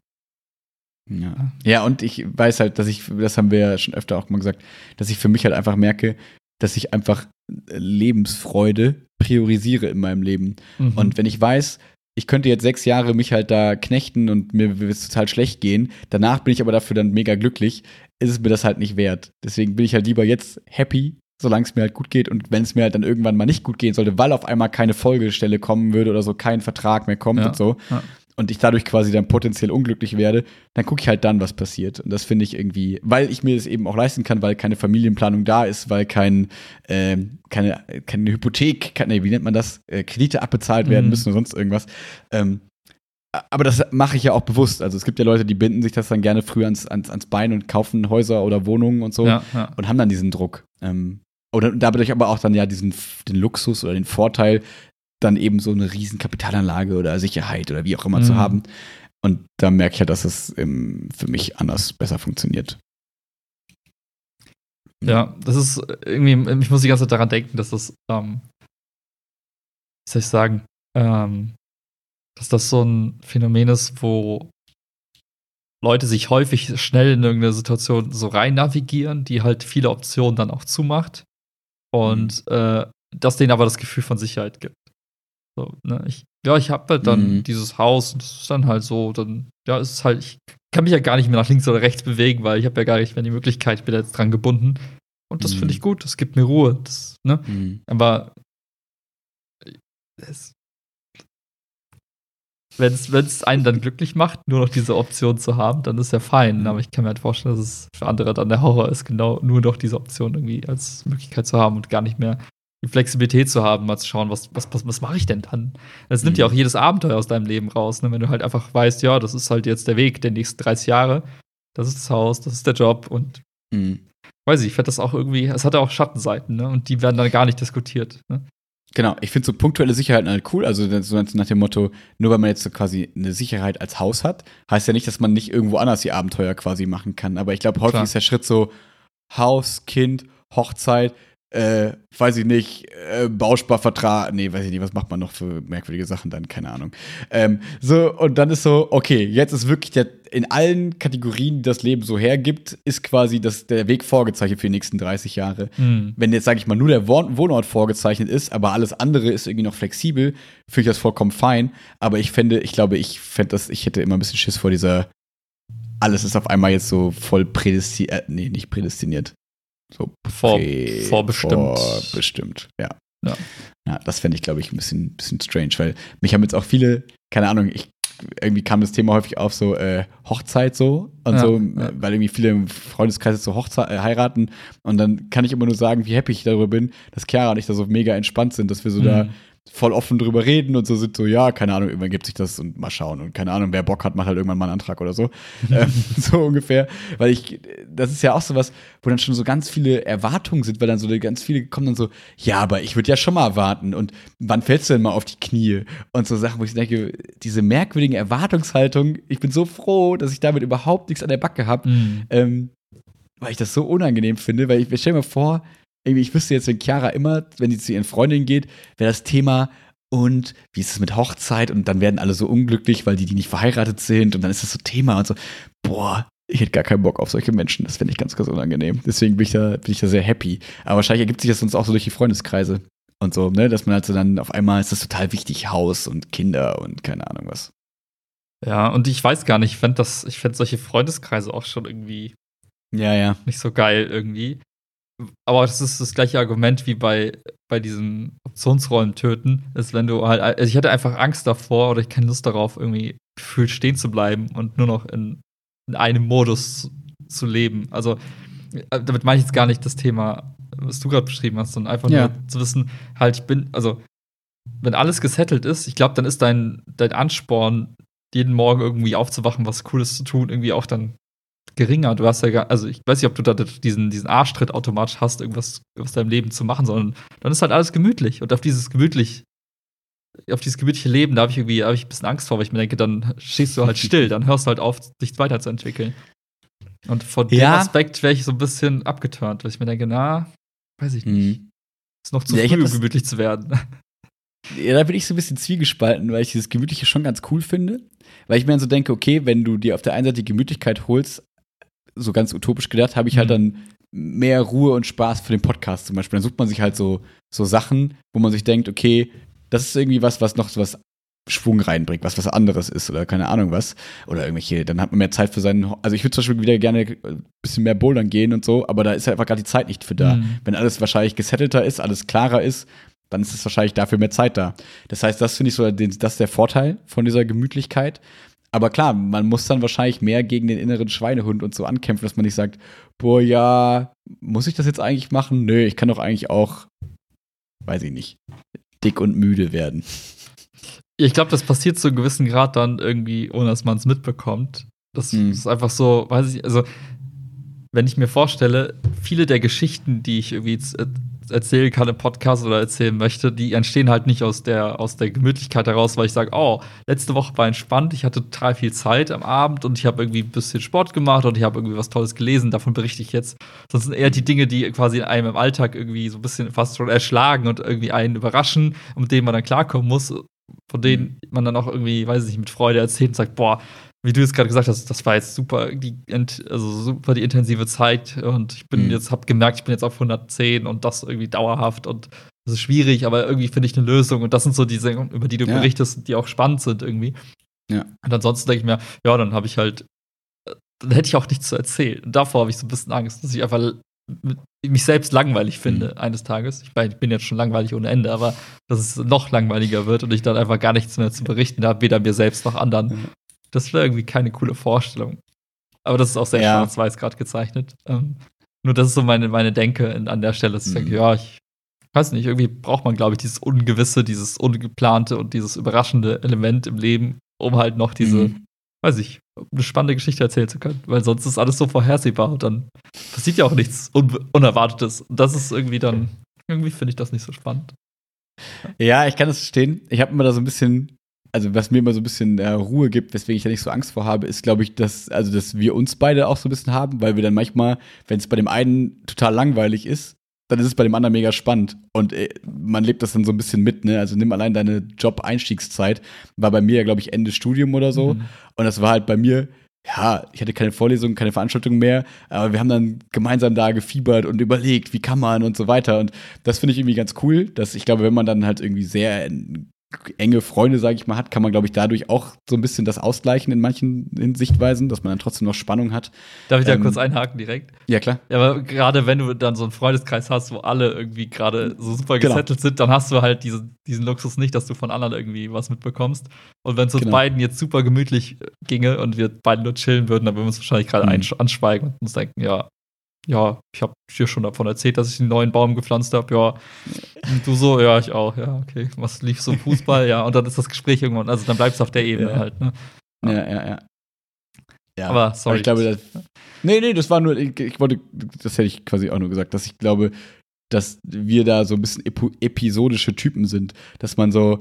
Ja. ja, und ich weiß halt, dass ich, das haben wir ja schon öfter auch mal gesagt, dass ich für mich halt einfach merke, dass ich einfach Lebensfreude priorisiere in meinem Leben. Mhm. Und wenn ich weiß, ich könnte jetzt sechs Jahre mich halt da knechten und mir wird es total schlecht gehen, danach bin ich aber dafür dann mega glücklich, ist es mir das halt nicht wert. Deswegen bin ich halt lieber jetzt happy, solange es mir halt gut geht und wenn es mir halt dann irgendwann mal nicht gut gehen sollte, weil auf einmal keine Folgestelle kommen würde oder so, kein Vertrag mehr kommt ja. und so, ja und ich dadurch quasi dann potenziell unglücklich werde, dann gucke ich halt dann, was passiert. Und das finde ich irgendwie, weil ich mir das eben auch leisten kann, weil keine Familienplanung da ist, weil kein, äh, keine, keine Hypothek, keine, wie nennt man das, äh, Kredite abbezahlt werden mhm. müssen oder sonst irgendwas. Ähm, aber das mache ich ja auch bewusst. Also es gibt ja Leute, die binden sich das dann gerne früh ans, ans, ans Bein und kaufen Häuser oder Wohnungen und so ja, ja. und haben dann diesen Druck. Ähm, oder dadurch aber auch dann ja diesen den Luxus oder den Vorteil, dann eben so eine riesen Kapitalanlage oder Sicherheit oder wie auch immer mhm. zu haben. Und da merke ich ja, dass es ähm, für mich anders besser funktioniert. Ja, das ist irgendwie, ich muss die ganze Zeit daran denken, dass das, ähm, wie soll ich sagen, ähm, dass das so ein Phänomen ist, wo Leute sich häufig schnell in irgendeine Situation so rein navigieren, die halt viele Optionen dann auch zumacht und mhm. äh, das denen aber das Gefühl von Sicherheit gibt. So, ne? ich, ja, ich habe halt dann mhm. dieses Haus und das ist dann halt so, dann, ja, ist es halt, ich kann mich ja gar nicht mehr nach links oder rechts bewegen, weil ich habe ja gar nicht mehr die Möglichkeit, ich bin jetzt dran gebunden. Und das mhm. finde ich gut, das gibt mir Ruhe. Das, ne? Mhm. Aber wenn es einen dann glücklich macht, nur noch diese Option zu haben, dann ist ja fein. Mhm. Aber ich kann mir halt vorstellen, dass es für andere dann der Horror ist, genau nur noch diese Option irgendwie als Möglichkeit zu haben und gar nicht mehr die Flexibilität zu haben, mal zu schauen, was, was, was, was mache ich denn dann? Das nimmt mhm. ja auch jedes Abenteuer aus deinem Leben raus, ne? wenn du halt einfach weißt, ja, das ist halt jetzt der Weg der nächsten 30 Jahre, das ist das Haus, das ist der Job und mhm. weiß ich, ich fände das auch irgendwie, es hat ja auch Schattenseiten, ne? Und die werden dann gar nicht diskutiert. Ne? Genau, ich finde so punktuelle Sicherheiten halt cool. Also so nach dem Motto, nur weil man jetzt so quasi eine Sicherheit als Haus hat, heißt ja nicht, dass man nicht irgendwo anders die Abenteuer quasi machen kann. Aber ich glaube, häufig Klar. ist der Schritt so Haus, Kind, Hochzeit, äh, weiß ich nicht, äh, Bausparvertrag, nee, weiß ich nicht, was macht man noch für merkwürdige Sachen dann, keine Ahnung. Ähm, so, und dann ist so, okay, jetzt ist wirklich der, in allen Kategorien, die das Leben so hergibt, ist quasi das, der Weg vorgezeichnet für die nächsten 30 Jahre. Mhm. Wenn jetzt, sage ich mal, nur der Wohnort vorgezeichnet ist, aber alles andere ist irgendwie noch flexibel, finde ich das vollkommen fein. Aber ich fände, ich glaube, ich fände das, ich hätte immer ein bisschen Schiss vor dieser alles ist auf einmal jetzt so voll prädestiniert, äh, nee, nicht prädestiniert. So Vor, vorbestimmt. Vorbestimmt, ja. Ja, ja das fände ich, glaube ich, ein bisschen, bisschen strange, weil mich haben jetzt auch viele, keine Ahnung, ich irgendwie kam das Thema häufig auf so äh, Hochzeit so und ja, so, ja. weil irgendwie viele im Freundeskreis so Hochzeit äh, heiraten. Und dann kann ich immer nur sagen, wie happy ich darüber bin, dass Chiara und ich da so mega entspannt sind, dass wir so mhm. da voll offen drüber reden und so sind so, ja, keine Ahnung, irgendwann gibt sich das und mal schauen und keine Ahnung, wer Bock hat, macht halt irgendwann mal einen Antrag oder so. ähm, so ungefähr. Weil ich, das ist ja auch so was, wo dann schon so ganz viele Erwartungen sind, weil dann so ganz viele kommen dann so, ja, aber ich würde ja schon mal warten und wann fällst du denn mal auf die Knie? Und so Sachen, wo ich denke, diese merkwürdigen Erwartungshaltung, ich bin so froh, dass ich damit überhaupt nichts an der Backe habe, mhm. ähm, weil ich das so unangenehm finde, weil ich, ich stell mir vor, irgendwie, ich wüsste jetzt, wenn Chiara immer, wenn sie zu ihren Freundinnen geht, wäre das Thema und wie ist es mit Hochzeit und dann werden alle so unglücklich, weil die, die nicht verheiratet sind und dann ist das so Thema und so, boah, ich hätte gar keinen Bock auf solche Menschen. Das finde ich ganz, ganz unangenehm. Deswegen bin ich, da, bin ich da sehr happy. Aber wahrscheinlich ergibt sich das sonst auch so durch die Freundeskreise und so, ne? Dass man halt so dann auf einmal ist das total wichtig, Haus und Kinder und keine Ahnung was. Ja, und ich weiß gar nicht, ich fände das, ich fände solche Freundeskreise auch schon irgendwie ja, ja. nicht so geil irgendwie aber das ist das gleiche Argument wie bei, bei diesen Optionsrollen töten, ist, wenn du halt, also ich hatte einfach Angst davor oder ich keine Lust darauf, irgendwie gefühlt stehen zu bleiben und nur noch in, in einem Modus zu leben. Also, äh, damit meine ich jetzt gar nicht das Thema, was du gerade beschrieben hast, sondern einfach ja. nur zu wissen, halt, ich bin, also, wenn alles gesettelt ist, ich glaube, dann ist dein, dein Ansporn, jeden Morgen irgendwie aufzuwachen, was Cooles zu tun, irgendwie auch dann geringer. Du hast ja gar, also ich weiß nicht, ob du da diesen, diesen Arschtritt automatisch hast, irgendwas aus deinem Leben zu machen, sondern dann ist halt alles gemütlich. Und auf dieses gemütlich, auf dieses gemütliche Leben, da habe ich irgendwie, habe ich ein bisschen Angst vor, weil ich mir denke, dann stehst du halt still, dann hörst du halt auf, dich weiterzuentwickeln. Und von ja. dem Aspekt wäre ich so ein bisschen abgeturnt, weil ich mir denke, na, weiß ich nicht. Hm. Ist noch zu ja, früh, um gemütlich zu werden. Ja, da bin ich so ein bisschen zwiegespalten, weil ich dieses Gemütliche schon ganz cool finde. Weil ich mir dann so denke, okay, wenn du dir auf der einen Seite die Gemütlichkeit holst, so ganz utopisch gedacht, habe ich halt mhm. dann mehr Ruhe und Spaß für den Podcast zum Beispiel. Dann sucht man sich halt so, so Sachen, wo man sich denkt, okay, das ist irgendwie was, was noch so was Schwung reinbringt, was was anderes ist oder keine Ahnung was. Oder irgendwelche, dann hat man mehr Zeit für seinen. Also ich würde zum Beispiel wieder gerne ein bisschen mehr bouldern gehen und so, aber da ist halt einfach gerade die Zeit nicht für da. Mhm. Wenn alles wahrscheinlich gesettelter ist, alles klarer ist, dann ist es wahrscheinlich dafür mehr Zeit da. Das heißt, das finde ich so, das ist der Vorteil von dieser Gemütlichkeit. Aber klar, man muss dann wahrscheinlich mehr gegen den inneren Schweinehund und so ankämpfen, dass man nicht sagt, boah, ja, muss ich das jetzt eigentlich machen? Nö, ich kann doch eigentlich auch, weiß ich nicht, dick und müde werden. Ich glaube, das passiert zu einem gewissen Grad dann irgendwie, ohne dass man es mitbekommt. Das mhm. ist einfach so, weiß ich, also wenn ich mir vorstelle, viele der Geschichten, die ich irgendwie erzählen kann im Podcast oder erzählen möchte, die entstehen halt nicht aus der, aus der Gemütlichkeit heraus, weil ich sage, oh, letzte Woche war entspannt, ich hatte total viel Zeit am Abend und ich habe irgendwie ein bisschen Sport gemacht und ich habe irgendwie was Tolles gelesen, davon berichte ich jetzt. Das sind eher die Dinge, die quasi in einem im Alltag irgendwie so ein bisschen fast schon erschlagen und irgendwie einen überraschen, mit denen man dann klarkommen muss, von denen man dann auch irgendwie, weiß ich nicht, mit Freude erzählt und sagt, boah, wie du es gerade gesagt hast, das war jetzt super die, also super die intensive Zeit und ich bin mhm. jetzt, hab gemerkt, ich bin jetzt auf 110 und das irgendwie dauerhaft und das ist schwierig, aber irgendwie finde ich eine Lösung und das sind so diese, über die du ja. berichtest, die auch spannend sind irgendwie. Ja. Und ansonsten denke ich mir, ja, dann habe ich halt, dann hätte ich auch nichts zu erzählen. Und davor habe ich so ein bisschen Angst, dass ich einfach mich selbst langweilig finde mhm. eines Tages. Ich, mein, ich bin jetzt schon langweilig ohne Ende, aber dass es noch langweiliger wird und ich dann einfach gar nichts mehr zu berichten habe, weder mir selbst noch anderen. Das wäre irgendwie keine coole Vorstellung. Aber das ist auch sehr ja. schwarz-weiß gerade gezeichnet. Ähm, nur das ist so meine, meine Denke in, an der Stelle, dass ich mhm. denke, ja, ich weiß nicht, irgendwie braucht man, glaube ich, dieses Ungewisse, dieses Ungeplante und dieses überraschende Element im Leben, um halt noch diese, mhm. weiß ich, eine spannende Geschichte erzählen zu können. Weil sonst ist alles so vorhersehbar und dann passiert ja auch nichts Un Unerwartetes. Und das ist irgendwie dann, irgendwie finde ich das nicht so spannend. Ja, ich kann das verstehen. Ich habe immer da so ein bisschen also was mir immer so ein bisschen äh, Ruhe gibt, weswegen ich da nicht so Angst vor habe, ist, glaube ich, dass, also, dass wir uns beide auch so ein bisschen haben, weil wir dann manchmal, wenn es bei dem einen total langweilig ist, dann ist es bei dem anderen mega spannend. Und äh, man lebt das dann so ein bisschen mit, ne? Also nimm allein deine Job-Einstiegszeit. War bei mir ja, glaube ich, Ende Studium oder so. Mhm. Und das war halt bei mir, ja, ich hatte keine Vorlesungen, keine Veranstaltungen mehr, aber wir haben dann gemeinsam da gefiebert und überlegt, wie kann man und so weiter. Und das finde ich irgendwie ganz cool, dass ich glaube, wenn man dann halt irgendwie sehr enge Freunde, sage ich mal, hat, kann man, glaube ich, dadurch auch so ein bisschen das ausgleichen in manchen Sichtweisen, dass man dann trotzdem noch Spannung hat. Darf ich da ähm, kurz einhaken direkt? Ja, klar. Ja, aber gerade wenn du dann so einen Freundeskreis hast, wo alle irgendwie gerade so super genau. gesettelt sind, dann hast du halt diese, diesen Luxus nicht, dass du von anderen irgendwie was mitbekommst. Und wenn es uns genau. beiden jetzt super gemütlich ginge und wir beide nur chillen würden, dann würden wir uns wahrscheinlich gerade mhm. anschweigen und uns denken, ja, ja, ich habe dir schon davon erzählt, dass ich einen neuen Baum gepflanzt habe. Ja, und du so, ja, ich auch. Ja, okay. Was lief so im Fußball? ja, und dann ist das Gespräch irgendwann, also dann bleibst du auf der Ebene ja. halt. Ne? Ja, ja, ja. Ja, aber sorry. Aber ich glaube, das, nee, nee, das war nur, ich, ich, wollte, das hätte ich quasi auch nur gesagt, dass ich glaube, dass wir da so ein bisschen episodische Typen sind, dass man so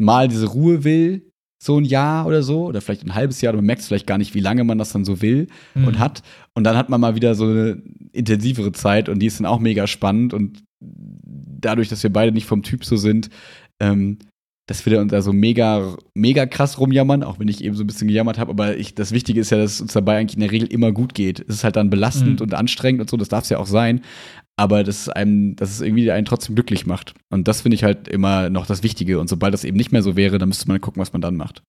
mal diese Ruhe will, so ein Jahr oder so, oder vielleicht ein halbes Jahr, man merkt vielleicht gar nicht, wie lange man das dann so will mhm. und hat. Und dann hat man mal wieder so eine intensivere Zeit und die ist dann auch mega spannend. Und dadurch, dass wir beide nicht vom Typ so sind, ähm, dass wir uns da so mega, mega krass rumjammern, auch wenn ich eben so ein bisschen gejammert habe. Aber ich, das Wichtige ist ja, dass es uns dabei eigentlich in der Regel immer gut geht. Es ist halt dann belastend mhm. und anstrengend und so, das darf es ja auch sein aber dass es einem, dass es irgendwie einen trotzdem glücklich macht. Und das finde ich halt immer noch das Wichtige. Und sobald das eben nicht mehr so wäre, dann müsste man gucken, was man dann macht.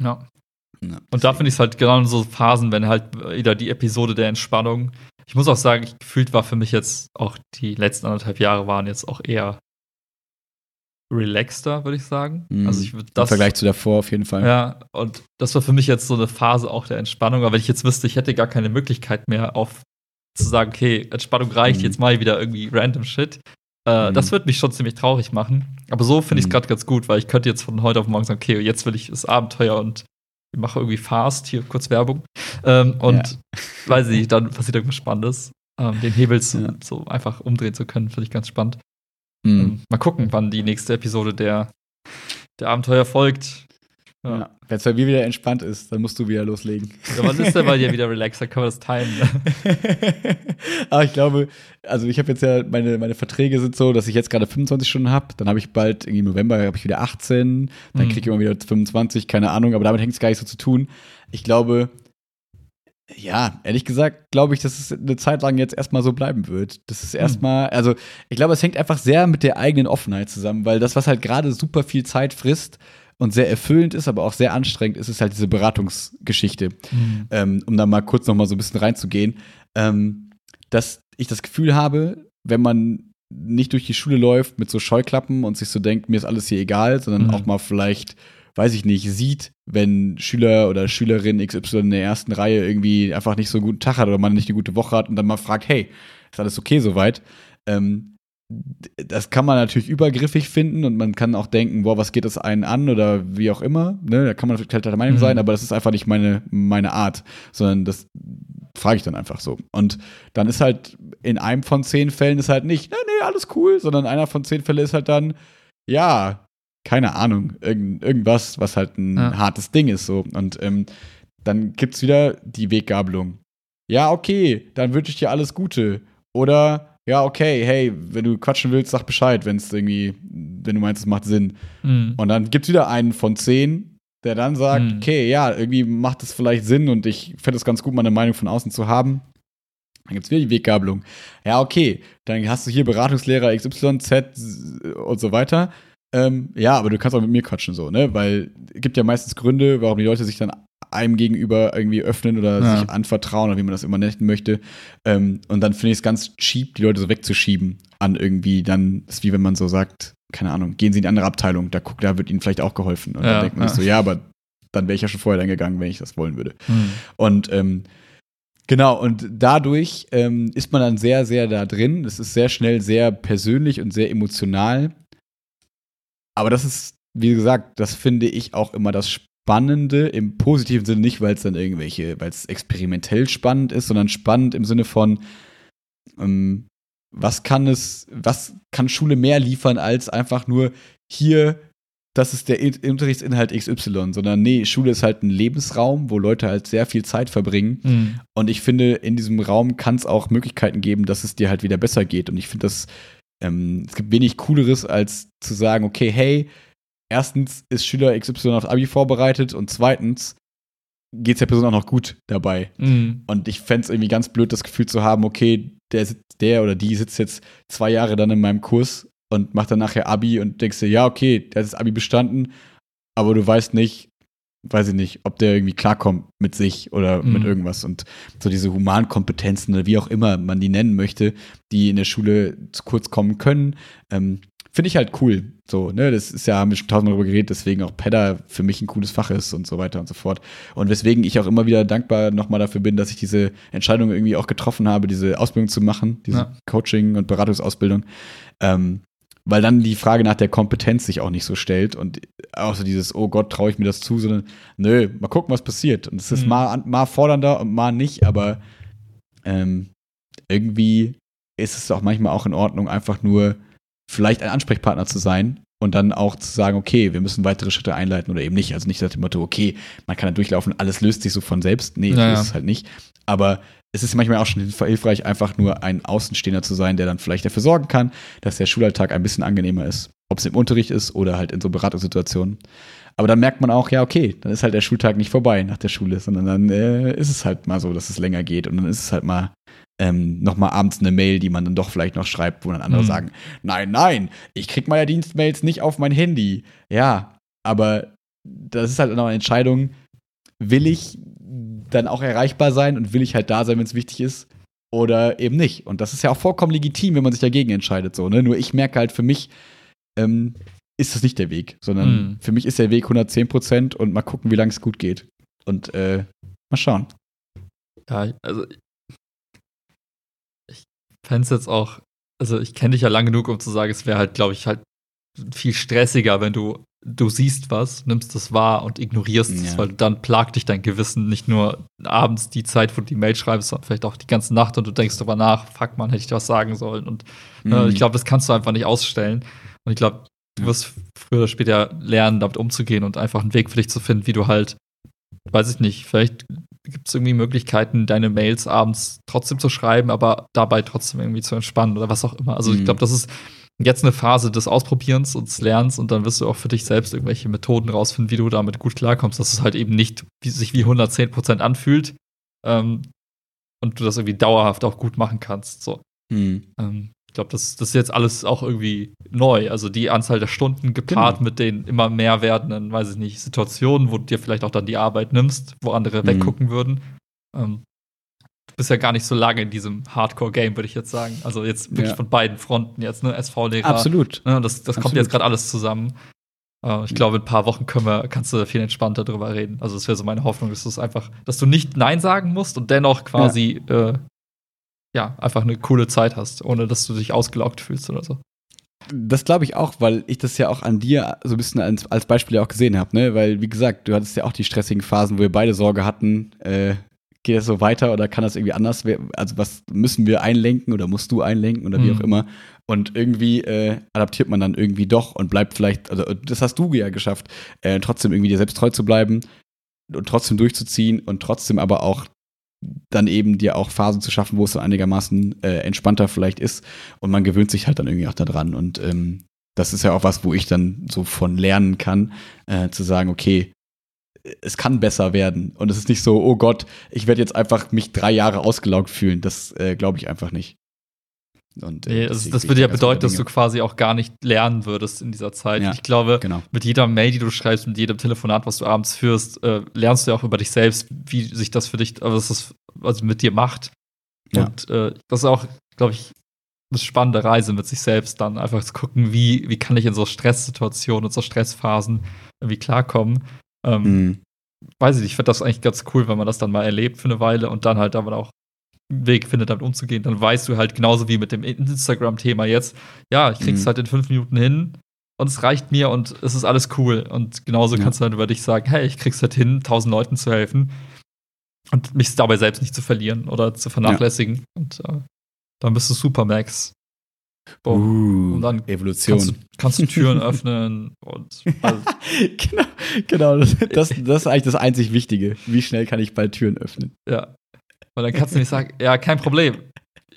Ja. ja und da finde ich es halt genau in so Phasen, wenn halt wieder die Episode der Entspannung. Ich muss auch sagen, gefühlt war für mich jetzt auch die letzten anderthalb Jahre waren jetzt auch eher relaxter, würde ich sagen. Mhm. Also ich das, Im Vergleich zu davor auf jeden Fall. Ja, und das war für mich jetzt so eine Phase auch der Entspannung. Aber wenn ich jetzt wüsste, ich hätte gar keine Möglichkeit mehr auf zu sagen, okay, Entspannung reicht, mhm. jetzt mal wieder irgendwie random Shit. Äh, mhm. Das wird mich schon ziemlich traurig machen. Aber so finde ich es mhm. gerade ganz gut, weil ich könnte jetzt von heute auf morgen sagen, okay, jetzt will ich das Abenteuer und ich mache irgendwie Fast, hier kurz Werbung. Ähm, und ja. weiß ich, dann passiert irgendwas Spannendes. Ähm, den Hebel ja. so einfach umdrehen zu können, finde ich ganz spannend. Mhm. Ähm, mal gucken, wann die nächste Episode der, der Abenteuer folgt. Ja. ja. Wenn es bei mir wieder entspannt ist, dann musst du wieder loslegen. Ja, was ist denn bei dir wieder relaxed? Dann können wir das timen. Aber ich glaube, also ich habe jetzt ja, meine, meine Verträge sind so, dass ich jetzt gerade 25 Stunden habe. Dann habe ich bald, irgendwie im November, habe ich wieder 18. Dann mhm. kriege ich immer wieder 25, keine Ahnung. Aber damit hängt es gar nicht so zu tun. Ich glaube, ja, ehrlich gesagt, glaube ich, dass es eine Zeit lang jetzt erstmal so bleiben wird. Das ist hm. erstmal, also ich glaube, es hängt einfach sehr mit der eigenen Offenheit zusammen, weil das, was halt gerade super viel Zeit frisst, und sehr erfüllend ist, aber auch sehr anstrengend ist, ist halt diese Beratungsgeschichte. Mhm. Ähm, um da mal kurz noch mal so ein bisschen reinzugehen. Ähm, dass ich das Gefühl habe, wenn man nicht durch die Schule läuft mit so Scheuklappen und sich so denkt, mir ist alles hier egal, sondern mhm. auch mal vielleicht, weiß ich nicht, sieht, wenn Schüler oder Schülerin XY in der ersten Reihe irgendwie einfach nicht so einen guten Tag hat oder man nicht eine gute Woche hat und dann mal fragt, hey, ist alles okay soweit? Ähm, das kann man natürlich übergriffig finden und man kann auch denken, boah, was geht das einen an oder wie auch immer. Ne? Da kann man vielleicht halt der Meinung mhm. sein, aber das ist einfach nicht meine, meine Art, sondern das frage ich dann einfach so. Und dann ist halt in einem von zehn Fällen ist halt nicht, nee, nee, alles cool, sondern einer von zehn Fällen ist halt dann, ja, keine Ahnung, irgend, irgendwas, was halt ein ja. hartes Ding ist so. Und ähm, dann gibt's wieder die Weggabelung. Ja, okay, dann wünsche ich dir alles Gute. Oder ja, okay, hey, wenn du quatschen willst, sag Bescheid, wenn es irgendwie, wenn du meinst, es macht Sinn. Mhm. Und dann gibt es wieder einen von zehn, der dann sagt, mhm. okay, ja, irgendwie macht es vielleicht Sinn und ich fände es ganz gut, meine Meinung von außen zu haben. Dann gibt es wieder die Weggabelung. Ja, okay, dann hast du hier Beratungslehrer XY, Z und so weiter. Ähm, ja, aber du kannst auch mit mir quatschen, so, ne? Weil es gibt ja meistens Gründe, warum die Leute sich dann einem gegenüber irgendwie öffnen oder ja. sich anvertrauen oder wie man das immer nennen möchte. Ähm, und dann finde ich es ganz cheap, die Leute so wegzuschieben an irgendwie dann, ist wie wenn man so sagt, keine Ahnung, gehen Sie in die andere Abteilung, da guckt, da wird Ihnen vielleicht auch geholfen. Und ja, dann denkt man ja. so, ja, aber dann wäre ich ja schon vorher dann gegangen, wenn ich das wollen würde. Mhm. Und ähm, Genau, und dadurch ähm, ist man dann sehr, sehr da drin. Es ist sehr schnell sehr persönlich und sehr emotional. Aber das ist, wie gesagt, das finde ich auch immer das Spannende im positiven Sinne nicht, weil es dann irgendwelche, weil es experimentell spannend ist, sondern spannend im Sinne von, ähm, was kann es, was kann Schule mehr liefern als einfach nur hier, das ist der Unterrichtsinhalt XY, sondern nee, Schule ist halt ein Lebensraum, wo Leute halt sehr viel Zeit verbringen. Mhm. Und ich finde, in diesem Raum kann es auch Möglichkeiten geben, dass es dir halt wieder besser geht. Und ich finde das, ähm, es gibt wenig Cooleres, als zu sagen, okay, hey, erstens ist Schüler XY aufs Abi vorbereitet und zweitens geht es der Person auch noch gut dabei. Mhm. Und ich fände es irgendwie ganz blöd, das Gefühl zu haben, okay, der, der oder die sitzt jetzt zwei Jahre dann in meinem Kurs und macht dann nachher Abi und denkst dir, ja, okay, der hat das Abi bestanden, aber du weißt nicht, weiß ich nicht, ob der irgendwie klarkommt mit sich oder mhm. mit irgendwas. Und so diese Humankompetenzen oder wie auch immer man die nennen möchte, die in der Schule zu kurz kommen können, ähm, finde ich halt cool. So, ne, das ist ja, haben wir schon tausendmal darüber geredet, deswegen auch Pedda für mich ein cooles Fach ist und so weiter und so fort. Und weswegen ich auch immer wieder dankbar nochmal dafür bin, dass ich diese Entscheidung irgendwie auch getroffen habe, diese Ausbildung zu machen, diese ja. Coaching- und Beratungsausbildung. Ähm, weil dann die Frage nach der Kompetenz sich auch nicht so stellt und auch so dieses, oh Gott, traue ich mir das zu, sondern nö, mal gucken, was passiert. Und es ist mhm. mal, mal fordernder und mal nicht, aber ähm, irgendwie ist es auch manchmal auch in Ordnung, einfach nur vielleicht ein Ansprechpartner zu sein und dann auch zu sagen, okay, wir müssen weitere Schritte einleiten oder eben nicht. Also nicht nach dem Motto, okay, man kann da durchlaufen, alles löst sich so von selbst. Nee, naja. so ist es halt nicht. Aber es ist manchmal auch schon hilfreich, einfach nur ein Außenstehender zu sein, der dann vielleicht dafür sorgen kann, dass der Schulalltag ein bisschen angenehmer ist. Ob es im Unterricht ist oder halt in so Beratungssituationen. Aber dann merkt man auch, ja, okay, dann ist halt der Schultag nicht vorbei nach der Schule, sondern dann äh, ist es halt mal so, dass es länger geht und dann ist es halt mal ähm, nochmal abends eine Mail, die man dann doch vielleicht noch schreibt, wo dann andere mhm. sagen, nein, nein, ich krieg meine Dienstmails nicht auf mein Handy. Ja, aber das ist halt noch eine Entscheidung, will ich dann auch erreichbar sein und will ich halt da sein, wenn es wichtig ist oder eben nicht. Und das ist ja auch vollkommen legitim, wenn man sich dagegen entscheidet. So, ne? Nur ich merke halt für mich, ähm, ist das nicht der Weg, sondern mhm. für mich ist der Weg 110 Prozent und mal gucken, wie lange es gut geht. Und äh, mal schauen. Ja, also ich fände es jetzt auch, also ich kenne dich ja lang genug, um zu sagen, es wäre halt, glaube ich, halt viel stressiger, wenn du du siehst was, nimmst es wahr und ignorierst ja. es, weil dann plagt dich dein Gewissen nicht nur abends die Zeit, wo du die Mail schreibst, sondern vielleicht auch die ganze Nacht und du denkst darüber nach, fuck man, hätte ich was sagen sollen. Und äh, mhm. äh, ich glaube, das kannst du einfach nicht ausstellen. Und ich glaube, du wirst früher oder später lernen, damit umzugehen und einfach einen Weg für dich zu finden, wie du halt, weiß ich nicht, vielleicht gibt es irgendwie Möglichkeiten, deine Mails abends trotzdem zu schreiben, aber dabei trotzdem irgendwie zu entspannen oder was auch immer. Also mhm. ich glaube, das ist jetzt eine Phase des Ausprobierens und des Lernens und dann wirst du auch für dich selbst irgendwelche Methoden rausfinden, wie du damit gut klarkommst, dass es halt eben nicht wie, sich wie 110 Prozent anfühlt ähm, und du das irgendwie dauerhaft auch gut machen kannst. So. Hm. Ähm, ich glaube, das, das ist jetzt alles auch irgendwie neu. Also die Anzahl der Stunden gepaart genau. mit den immer mehr werdenden, weiß ich nicht, Situationen, wo du dir vielleicht auch dann die Arbeit nimmst, wo andere hm. weggucken würden. Ähm, bist ja gar nicht so lange in diesem Hardcore-Game, würde ich jetzt sagen. Also jetzt wirklich ja. von beiden Fronten jetzt, ne? SV-Lehrer. Absolut. Ne? Das, das Absolut. kommt jetzt gerade alles zusammen. Uh, ich glaube, in ein paar Wochen können wir, kannst du viel entspannter drüber reden. Also, das wäre so meine Hoffnung, dass du einfach, dass du nicht Nein sagen musst und dennoch quasi, ja. Äh, ja, einfach eine coole Zeit hast, ohne dass du dich ausgelaugt fühlst oder so. Das glaube ich auch, weil ich das ja auch an dir so ein bisschen als, als Beispiel ja auch gesehen habe, ne? Weil, wie gesagt, du hattest ja auch die stressigen Phasen, wo wir beide Sorge hatten, äh, geht das so weiter oder kann das irgendwie anders werden? Also was müssen wir einlenken oder musst du einlenken oder wie mhm. auch immer? Und irgendwie äh, adaptiert man dann irgendwie doch und bleibt vielleicht, also das hast du ja geschafft, äh, trotzdem irgendwie dir selbst treu zu bleiben und trotzdem durchzuziehen und trotzdem aber auch dann eben dir auch Phasen zu schaffen, wo es dann einigermaßen äh, entspannter vielleicht ist und man gewöhnt sich halt dann irgendwie auch daran und ähm, das ist ja auch was, wo ich dann so von lernen kann, äh, zu sagen, okay, es kann besser werden. Und es ist nicht so, oh Gott, ich werde jetzt einfach mich drei Jahre ausgelaugt fühlen. Das äh, glaube ich einfach nicht. Und, äh, nee, das, das würde ja bedeuten, dass du quasi auch gar nicht lernen würdest in dieser Zeit. Ja, ich glaube, genau. mit jeder Mail, die du schreibst, mit jedem Telefonat, was du abends führst, äh, lernst du ja auch über dich selbst, wie sich das für dich, was das also mit dir macht. Ja. Und äh, das ist auch, glaube ich, eine spannende Reise mit sich selbst, dann einfach zu gucken, wie, wie kann ich in so Stresssituationen und so Stressphasen irgendwie klarkommen. Ähm, mhm. Weiß ich nicht, ich finde das eigentlich ganz cool, wenn man das dann mal erlebt für eine Weile und dann halt aber auch Weg findet, damit umzugehen. Dann weißt du halt genauso wie mit dem Instagram-Thema jetzt, ja, ich krieg's mhm. halt in fünf Minuten hin und es reicht mir und es ist alles cool. Und genauso ja. kannst du dann über dich sagen, hey, ich krieg's halt hin, tausend Leuten zu helfen und mich dabei selbst nicht zu verlieren oder zu vernachlässigen. Ja. Und äh, dann bist du super, Max. Uh, und dann Evolution. Kannst du, kannst du Türen öffnen und also. genau, genau das, das, das, ist eigentlich das einzig Wichtige. Wie schnell kann ich bald Türen öffnen? Ja. Und dann kannst du nicht sagen, ja, kein Problem.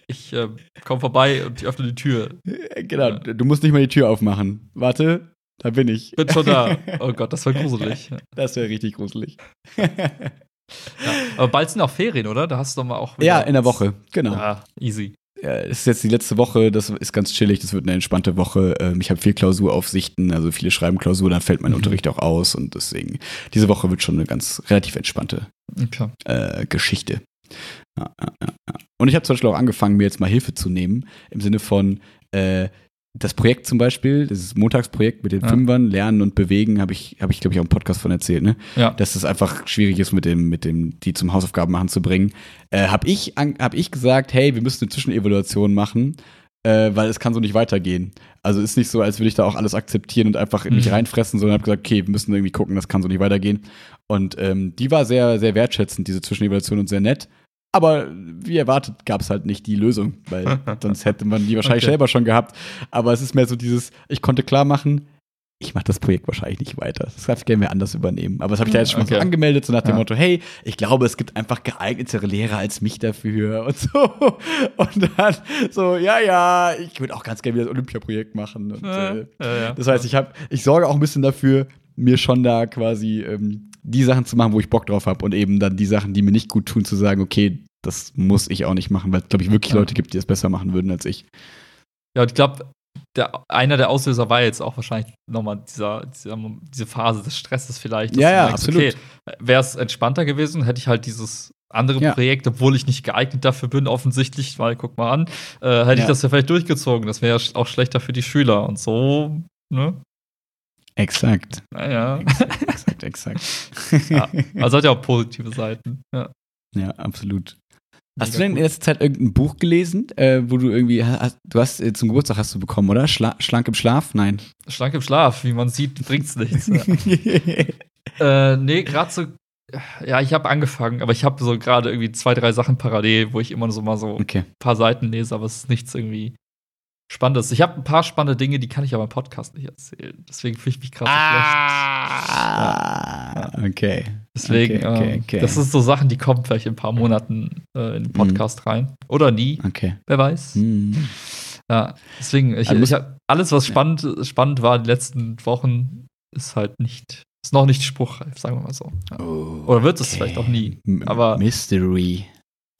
Ich äh, komme vorbei und ich öffne die Tür. Genau, ja. du musst nicht mal die Tür aufmachen. Warte, da bin ich. Bin schon da. Oh Gott, das wäre gruselig. Das wäre richtig gruselig. Ja, aber bald sind auch Ferien, oder? Da hast du doch mal auch. Ja, in der Woche, genau. Ja, easy. es ist jetzt die letzte Woche, das ist ganz chillig, das wird eine entspannte Woche. Ähm, ich habe viel Klausuraufsichten, also viele schreiben Klausur, dann fällt mein mhm. Unterricht auch aus und deswegen, diese Woche wird schon eine ganz relativ entspannte okay. äh, Geschichte. Ja, ja, ja. Und ich habe zum Beispiel auch angefangen, mir jetzt mal Hilfe zu nehmen, im Sinne von, äh, das Projekt zum Beispiel, dieses Montagsprojekt mit den ja. Fünfern, Lernen und Bewegen, habe ich, habe ich, glaube ich, auch im Podcast von erzählt, ne? Ja. Dass es einfach schwierig ist, mit dem, mit dem, die zum Hausaufgaben machen zu bringen. Äh, habe ich, hab ich gesagt, hey, wir müssen eine Zwischenevaluation machen, äh, weil es kann so nicht weitergehen. Also ist nicht so, als würde ich da auch alles akzeptieren und einfach in mich mhm. reinfressen, sondern habe gesagt, okay, wir müssen irgendwie gucken, das kann so nicht weitergehen. Und ähm, die war sehr, sehr wertschätzend, diese Zwischenevaluation und sehr nett. Aber wie erwartet gab es halt nicht die Lösung, weil sonst hätte man die wahrscheinlich okay. selber schon gehabt. Aber es ist mehr so dieses, ich konnte klar machen, ich mache das Projekt wahrscheinlich nicht weiter. Das darf ich gerne mehr anders übernehmen. Aber das habe ich da jetzt schon okay. mal so angemeldet, so nach dem ja. Motto, hey, ich glaube, es gibt einfach geeignetere Lehrer als mich dafür und so. Und dann so, ja, ja, ich würde auch ganz gerne wieder das Olympiaprojekt machen. Und, ja. Äh, ja, das heißt, ich habe, ich sorge auch ein bisschen dafür, mir schon da quasi ähm, die Sachen zu machen, wo ich Bock drauf habe und eben dann die Sachen, die mir nicht gut tun, zu sagen, okay, das muss ich auch nicht machen, weil es, glaube ich, wirklich ja. Leute gibt, die es besser machen würden als ich. Ja, und ich glaube, einer der Auslöser war jetzt auch wahrscheinlich nochmal dieser, dieser, diese Phase des Stresses vielleicht. Ja, ja, denkst, absolut. Okay, wäre es entspannter gewesen, hätte ich halt dieses andere ja. Projekt, obwohl ich nicht geeignet dafür bin, offensichtlich, weil guck mal an, äh, hätte ja. ich das ja vielleicht durchgezogen. Das wäre ja auch schlechter für die Schüler. Und so, ne? Exakt. Naja. Exakt, exakt, exakt. ja, also hat ja auch positive Seiten. Ja, ja absolut. Hast du denn in letzter Zeit irgendein Buch gelesen, äh, wo du irgendwie, hast, du hast äh, zum Geburtstag hast du bekommen, oder? Schla Schlank im Schlaf? Nein. Schlank im Schlaf, wie man sieht, bringt's nichts. äh, nee, gerade so, ja, ich habe angefangen, aber ich habe so gerade irgendwie zwei, drei Sachen parallel, wo ich immer so mal so okay. ein paar Seiten lese, aber es ist nichts irgendwie Spannendes. Ich habe ein paar spannende Dinge, die kann ich aber im Podcast nicht erzählen. Deswegen fühle ich mich krass ah, schlecht. Ja. Okay. Deswegen, okay, okay, ähm, okay. das sind so Sachen, die kommen vielleicht in ein paar Monaten äh, in den Podcast mm. rein. Oder nie. Okay. Wer weiß. Mm. Ja, deswegen, ich, also, ich hab, alles, was spannend, spannend war in den letzten Wochen, ist halt nicht, ist noch nicht spruchreif, sagen wir mal so. Ja. Oh, Oder wird es vielleicht auch nie. Aber Mystery.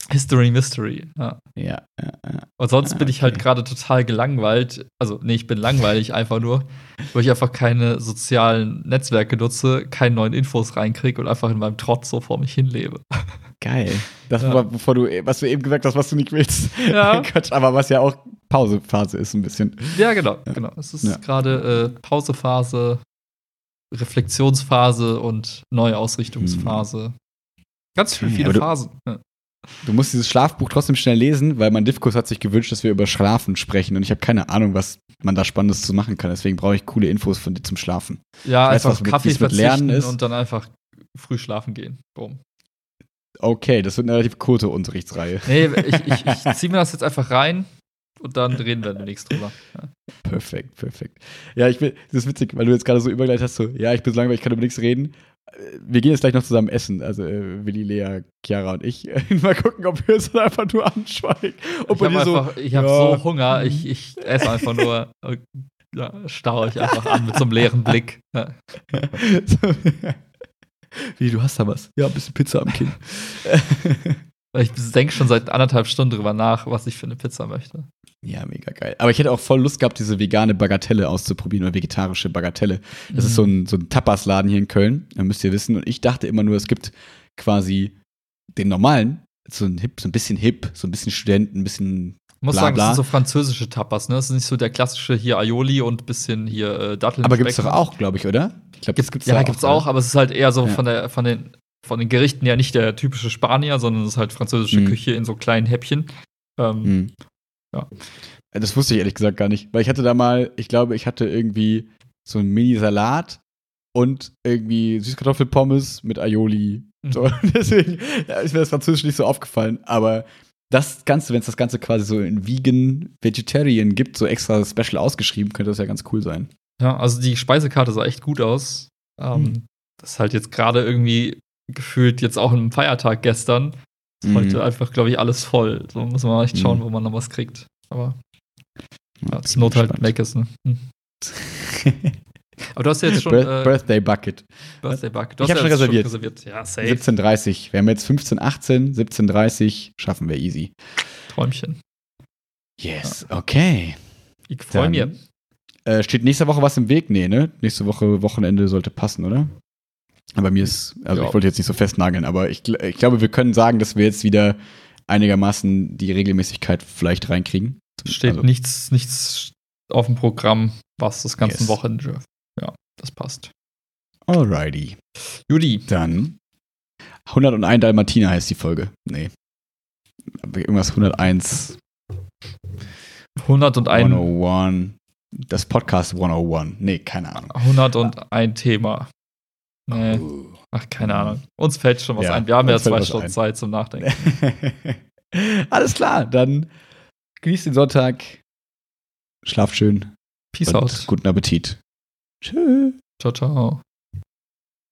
History Mystery, ja. Ja, ja, ja. Und sonst bin ich halt gerade total gelangweilt. Also, nee, ich bin langweilig einfach nur, weil ich einfach keine sozialen Netzwerke nutze, keine neuen Infos reinkriege und einfach in meinem Trotz so vor mich hinlebe. Geil. Das ja. war, bevor du, was du eben gesagt hast, was du nicht willst. Ja. Quatsch, aber was ja auch Pausephase ist, ein bisschen. Ja, genau, genau. Es ist gerade äh, Pausephase, Reflexionsphase und Neuausrichtungsphase. Hm. Ganz okay, viele Phasen. Ja. Du musst dieses Schlafbuch trotzdem schnell lesen, weil mein Diffkurs hat sich gewünscht, dass wir über Schlafen sprechen und ich habe keine Ahnung, was man da Spannendes zu machen kann. Deswegen brauche ich coole Infos von dir zum Schlafen. Ja, weiß, einfach Kaffee mit, mit Lernen ist. und dann einfach früh schlafen gehen. Boom. Okay, das wird eine relativ kurze Unterrichtsreihe. Nee, ich, ich, ich ziehe mir das jetzt einfach rein und dann reden wir demnächst drüber. Ja. Perfekt, perfekt. Ja, ich bin, das ist witzig, weil du jetzt gerade so übergeleitet hast, so, ja, ich bin so langweilig, ich kann über nichts reden wir gehen jetzt gleich noch zusammen essen, also äh, Willi, Lea, Chiara und ich. Mal gucken, ob wir uns einfach nur anschweigen. Ob ich habe so, hab ja. so Hunger, ich, ich esse einfach nur, ja, starre euch einfach an mit so einem leeren Blick. Ja. Wie, du hast da was? Ja, ein bisschen Pizza am Kinn. Ich denke schon seit anderthalb Stunden drüber nach, was ich für eine Pizza möchte. Ja, mega geil. Aber ich hätte auch voll Lust gehabt, diese vegane Bagatelle auszuprobieren oder vegetarische Bagatelle. Das mhm. ist so ein, so ein Tapasladen hier in Köln, da müsst ihr wissen. Und ich dachte immer nur, es gibt quasi den normalen, so ein hip, so ein bisschen hip, so ein bisschen Studenten, ein bisschen. Ich muss bla, sagen, das sind so französische Tapas, ne? Das ist nicht so der klassische hier Aioli und bisschen hier äh, Datteln. Aber gibt's doch auch, glaube ich, oder? Ich glaube, das gibt's Ja, auch, gibt's auch, aber es ist halt eher so ja. von der, von den von den Gerichten ja nicht der typische Spanier, sondern es ist halt französische mhm. Küche in so kleinen Häppchen. Ähm, mhm. Ja. Das wusste ich ehrlich gesagt gar nicht, weil ich hatte da mal, ich glaube, ich hatte irgendwie so einen Mini-Salat und irgendwie Süßkartoffelpommes mit Aioli. Mhm. So, deswegen ja, ist mir das Französisch nicht so aufgefallen. Aber das Ganze, wenn es das Ganze quasi so in Vegan Vegetarian gibt, so extra special ausgeschrieben, könnte das ja ganz cool sein. Ja, also die Speisekarte sah echt gut aus. Ähm, mhm. Das ist halt jetzt gerade irgendwie gefühlt jetzt auch ein Feiertag gestern. Mhm. Heute einfach, glaube ich, alles voll. So muss man echt schauen, mhm. wo man noch was kriegt. Aber ja, zur Not halt weg ist, ne? Hm. Aber du hast ja jetzt schon. Birth äh, Birthday Bucket. Birthday Bucket. Du ich habe schon reserviert. Schon reserviert. Ja, safe. 17.30. Wir haben jetzt 15.18, 17.30 schaffen wir easy. Träumchen. Yes, okay. Ich freue mich. Äh, steht nächste Woche was im Weg? Nee, ne? Nächste Woche, Wochenende sollte passen, oder? Aber mir ist, also ja. ich wollte jetzt nicht so festnageln, aber ich, ich glaube, wir können sagen, dass wir jetzt wieder einigermaßen die Regelmäßigkeit vielleicht reinkriegen. Steht also. nichts, nichts auf dem Programm, was das ganze yes. Wochenende. Ja, das passt. Alrighty. Judy. Dann 101 Dalmatiner heißt die Folge. Nee. Irgendwas 101. 101. 101. Das Podcast 101. Nee, keine Ahnung. 101 Thema. Nee. Oh. Ach, keine Ahnung. Uns fällt schon was ja, ein. Wir haben ja zwei Stunden. Zeit zum Nachdenken. Alles klar, dann genießt den Sonntag. Schlaft schön. Peace out. Guten Appetit. Tschüss. Ciao, ciao.